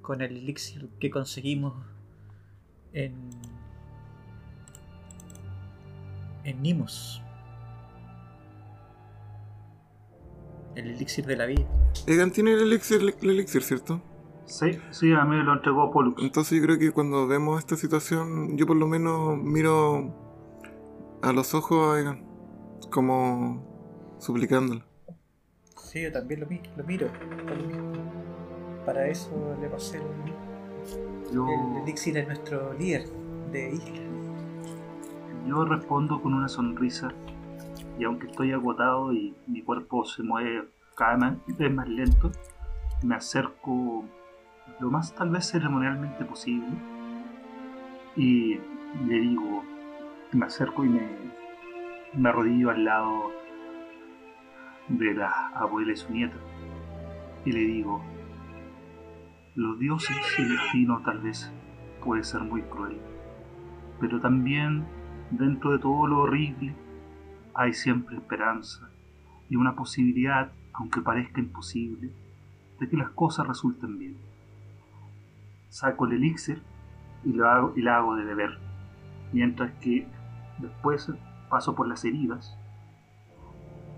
Con el elixir que conseguimos en. en Nimos. El elixir de la vida. Egan tiene el elixir, el elixir, ¿cierto? Sí, sí, a mí me lo entregó Pollux. Entonces yo creo que cuando vemos esta situación, yo por lo menos miro a los ojos a Egan, como suplicándolo. Sí, yo también lo, mi- lo miro. Para eso le pasé el, Yo, el elixir a nuestro líder de isla. yo respondo con una sonrisa y aunque estoy agotado y mi cuerpo se mueve cada vez más lento, me acerco lo más tal vez ceremonialmente posible y le digo, me acerco y me, me arrodillo al lado de la abuela y su nieta y le digo, los dioses y el destino tal vez puede ser muy cruel, pero también dentro de todo lo horrible hay siempre esperanza y una posibilidad, aunque parezca imposible, de que las cosas resulten bien. Saco el elixir y lo hago, y la hago de beber, mientras que después paso por las heridas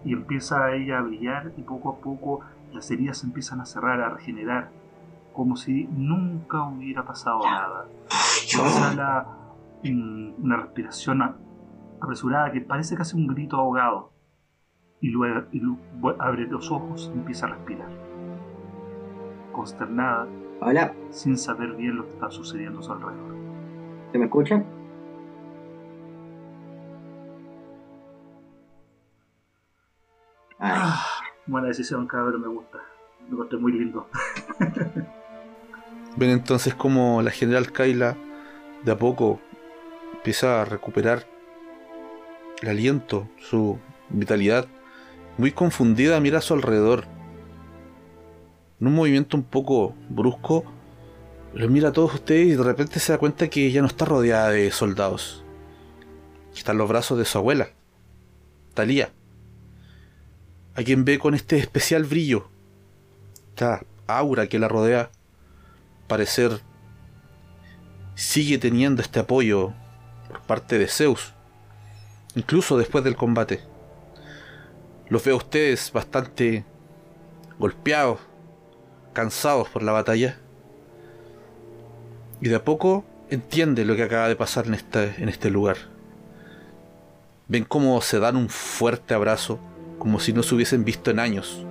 y empieza ella a brillar y poco a poco las heridas empiezan a cerrar, a regenerar, como si nunca hubiera pasado nada. Exhala mm, una respiración apresurada que parece casi un grito ahogado y luego y abre los ojos y empieza a respirar. Consternada, Hola, sin saber bien lo que está sucediendo a su alrededor. ¿se me escucha? Ay, Ah, buena decisión, cabrón, me gusta. Me encontré muy lindo. Ven entonces como la general Kyla de a poco empieza a recuperar el aliento, su vitalidad. Muy confundida mira a su alrededor. En un movimiento un poco brusco, los mira a todos ustedes y de repente se da cuenta que ya no está rodeada de soldados. Está en los brazos de su abuela, Talía. A quien ve con este especial brillo. Esta aura que la rodea parecer sigue teniendo este apoyo por parte de Zeus, incluso después del combate. Los veo a ustedes bastante golpeados, cansados por la batalla, y de a poco entiende lo que acaba de pasar en este, en este lugar. Ven cómo se dan un fuerte abrazo, como si no se hubiesen visto en años,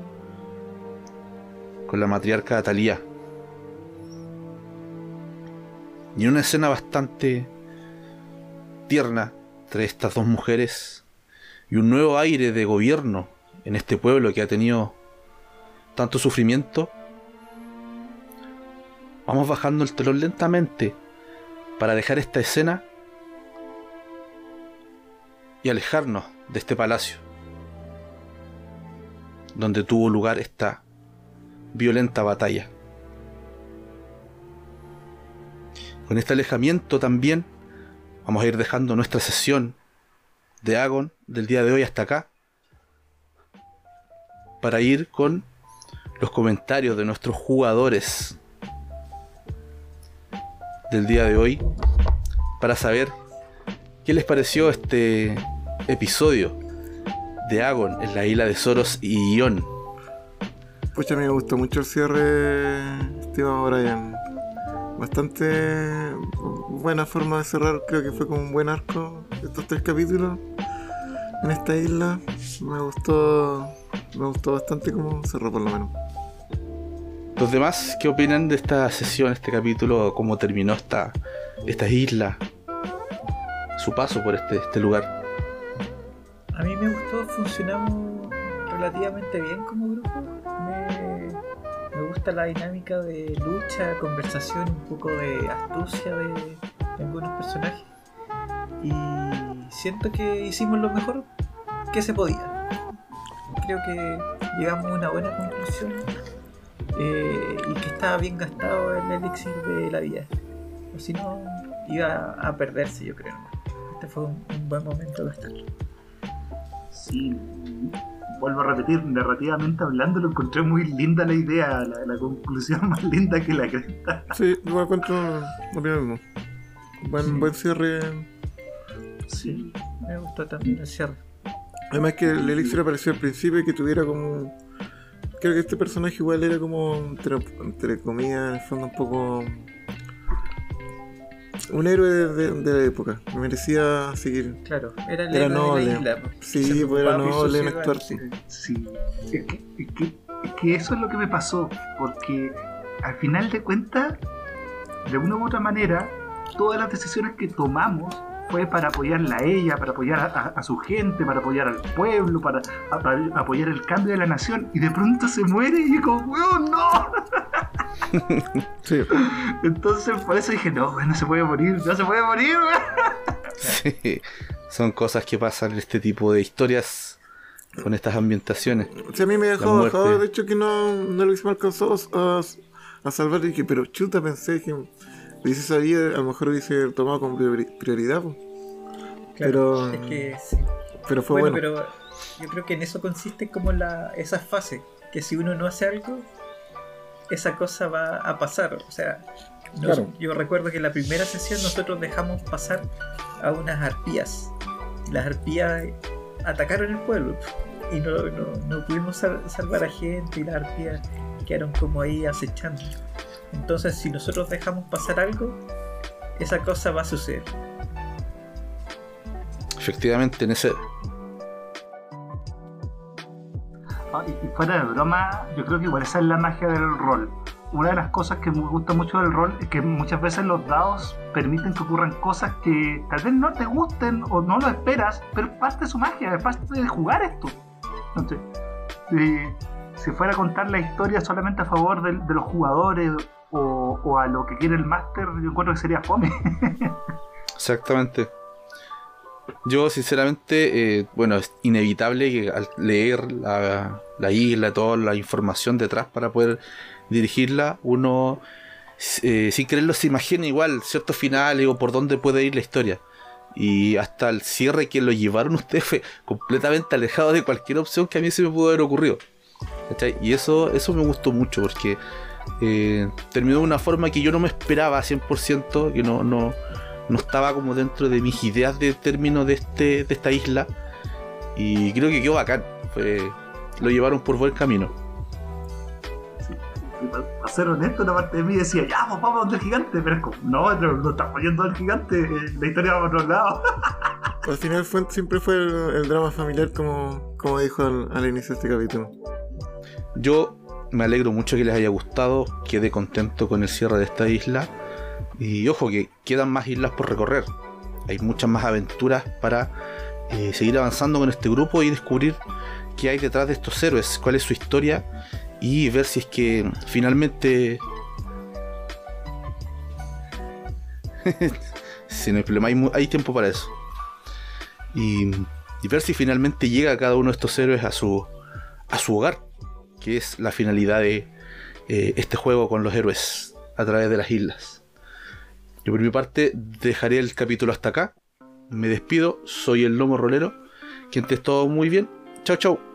con la matriarca Talía. Y una escena bastante tierna entre estas dos mujeres y un nuevo aire de gobierno en este pueblo que ha tenido tanto sufrimiento, vamos bajando el telón lentamente para dejar esta escena y alejarnos de este palacio donde tuvo lugar esta violenta batalla. Con este alejamiento también vamos a ir dejando nuestra sesión de Agon del día de hoy hasta acá para ir con los comentarios de nuestros jugadores del día de hoy para saber qué les pareció este episodio de Agon en la isla de Soros y Ion. Pucha, me gustó mucho el cierre, estimado Brian. Bastante buena forma de cerrar, creo que fue como un buen arco estos tres capítulos en esta isla. Me gustó, me gustó bastante como cerró por lo menos. Los demás, ¿qué opinan de esta sesión, este capítulo, cómo terminó esta, esta isla? Su paso por este, este lugar. A mí me gustó, funcionamos relativamente bien como grupo. La dinámica de lucha, conversación, un poco de astucia de, de algunos personajes. Y siento que hicimos lo mejor que se podía. Creo que llegamos a una buena conclusión eh, y que estaba bien gastado el elixir de la vida. O si no, iba a perderse, yo creo. Este fue un, un buen momento de gastarlo. Sí, vuelvo a repetir, narrativamente hablando, lo encontré muy linda la idea, la, la conclusión más linda que la cresta. Sí, me encuentro lo mismo. Buen, Sí. buen cierre. Sí, Me gustó también el cierre. Además que el elixir apareció al principio y que tuviera como... Creo que este personaje igual era como, entre, entre comillas, en el fondo un poco... Un héroe de, de- de la época. Merecía seguir. Claro, era el Era héroe de noble. la isla. po. Sí, pues era noble en actuar. sí. sí. Es que, es, que, es que eso es lo que me pasó, porque al final de cuentas, de una u otra manera, todas las decisiones que tomamos fue para apoyarla a ella, para apoyar a, a- a su gente, para apoyar al pueblo, para, a- para apoyar el cambio de la nación, y de pronto se muere y como, weón, no. Sí, Entonces por eso dije, no, no se puede morir, no se puede morir, weón. Sí, son cosas que pasan en este tipo de historias con estas ambientaciones. Sí, a mí me dejó bajado, de hecho que no, no lo hice me alcanzó a, a salvar y dije, pero chuta, pensé que hubiese sabido, a lo mejor hubiese tomado como priori- prioridad. Claro, Pero- es que sí. pero fue bueno, bueno. pero yo creo que en eso consiste como la, esa fase, que si uno no hace algo, esa cosa va a pasar. O sea, no- Claro. yo recuerdo que en la primera sesión nosotros dejamos pasar a unas arpías. Las arpías atacaron el pueblo. y no, no, no pudimos sal- salvar a gente y las arpías quedaron como ahí acechando. Entonces, si nosotros dejamos pasar algo, esa cosa va a suceder. Efectivamente, en ese. Ah, Y, y fuera de broma, yo creo que igual esa es la magia del rol. Una de las cosas que me gusta mucho del rol es que muchas veces los dados permiten que ocurran cosas que tal vez no te gusten o no lo esperas, pero es parte de su magia, es parte de jugar esto. Entonces, si, si fuera a contar la historia solamente a favor de, de los jugadores o, o a lo que quiere el máster, yo encuentro que sería fome. Exactamente. Yo, sinceramente, eh, bueno, es inevitable que al leer la, la isla, toda la información detrás para poder dirigirla, uno, eh, sin quererlo, se imagina igual ciertos finales o por dónde puede ir la historia. Y hasta el cierre que lo llevaron ustedes fue completamente alejado de cualquier opción que a mí se me pudo haber ocurrido. ¿Cachai? Y eso, eso me gustó mucho porque eh, terminó de una forma que yo no me esperaba 100%, que no, no, no estaba como dentro de mis ideas de término de, este, de esta isla. Y creo que quedó bacán. Fue, lo llevaron por buen camino. Para ser honesto, una parte de mí decía, ya, pues vamos donde el gigante, pero es como, no, no, no estamos yendo al gigante, eh, la historia va por otro lado. Al final fue, siempre fue el, el drama familiar como, como dijo al, al inicio de este capítulo. Yo me alegro mucho que les haya gustado. Quedé contento con el cierre de esta isla. Y ojo que quedan más islas por recorrer. Hay muchas más aventuras para eh, seguir avanzando con este grupo y descubrir qué hay detrás de estos héroes, cuál es su historia y ver si es que finalmente... si no problema, hay tiempo para eso. Y, y ver si finalmente llega cada uno de estos héroes a su, a su hogar, que es la finalidad de eh, este juego con los héroes a través de las islas. Yo por mi parte dejaré el capítulo hasta acá. Me despido, soy el Lomo Rolero. Que estés todo muy bien. Chao, chao.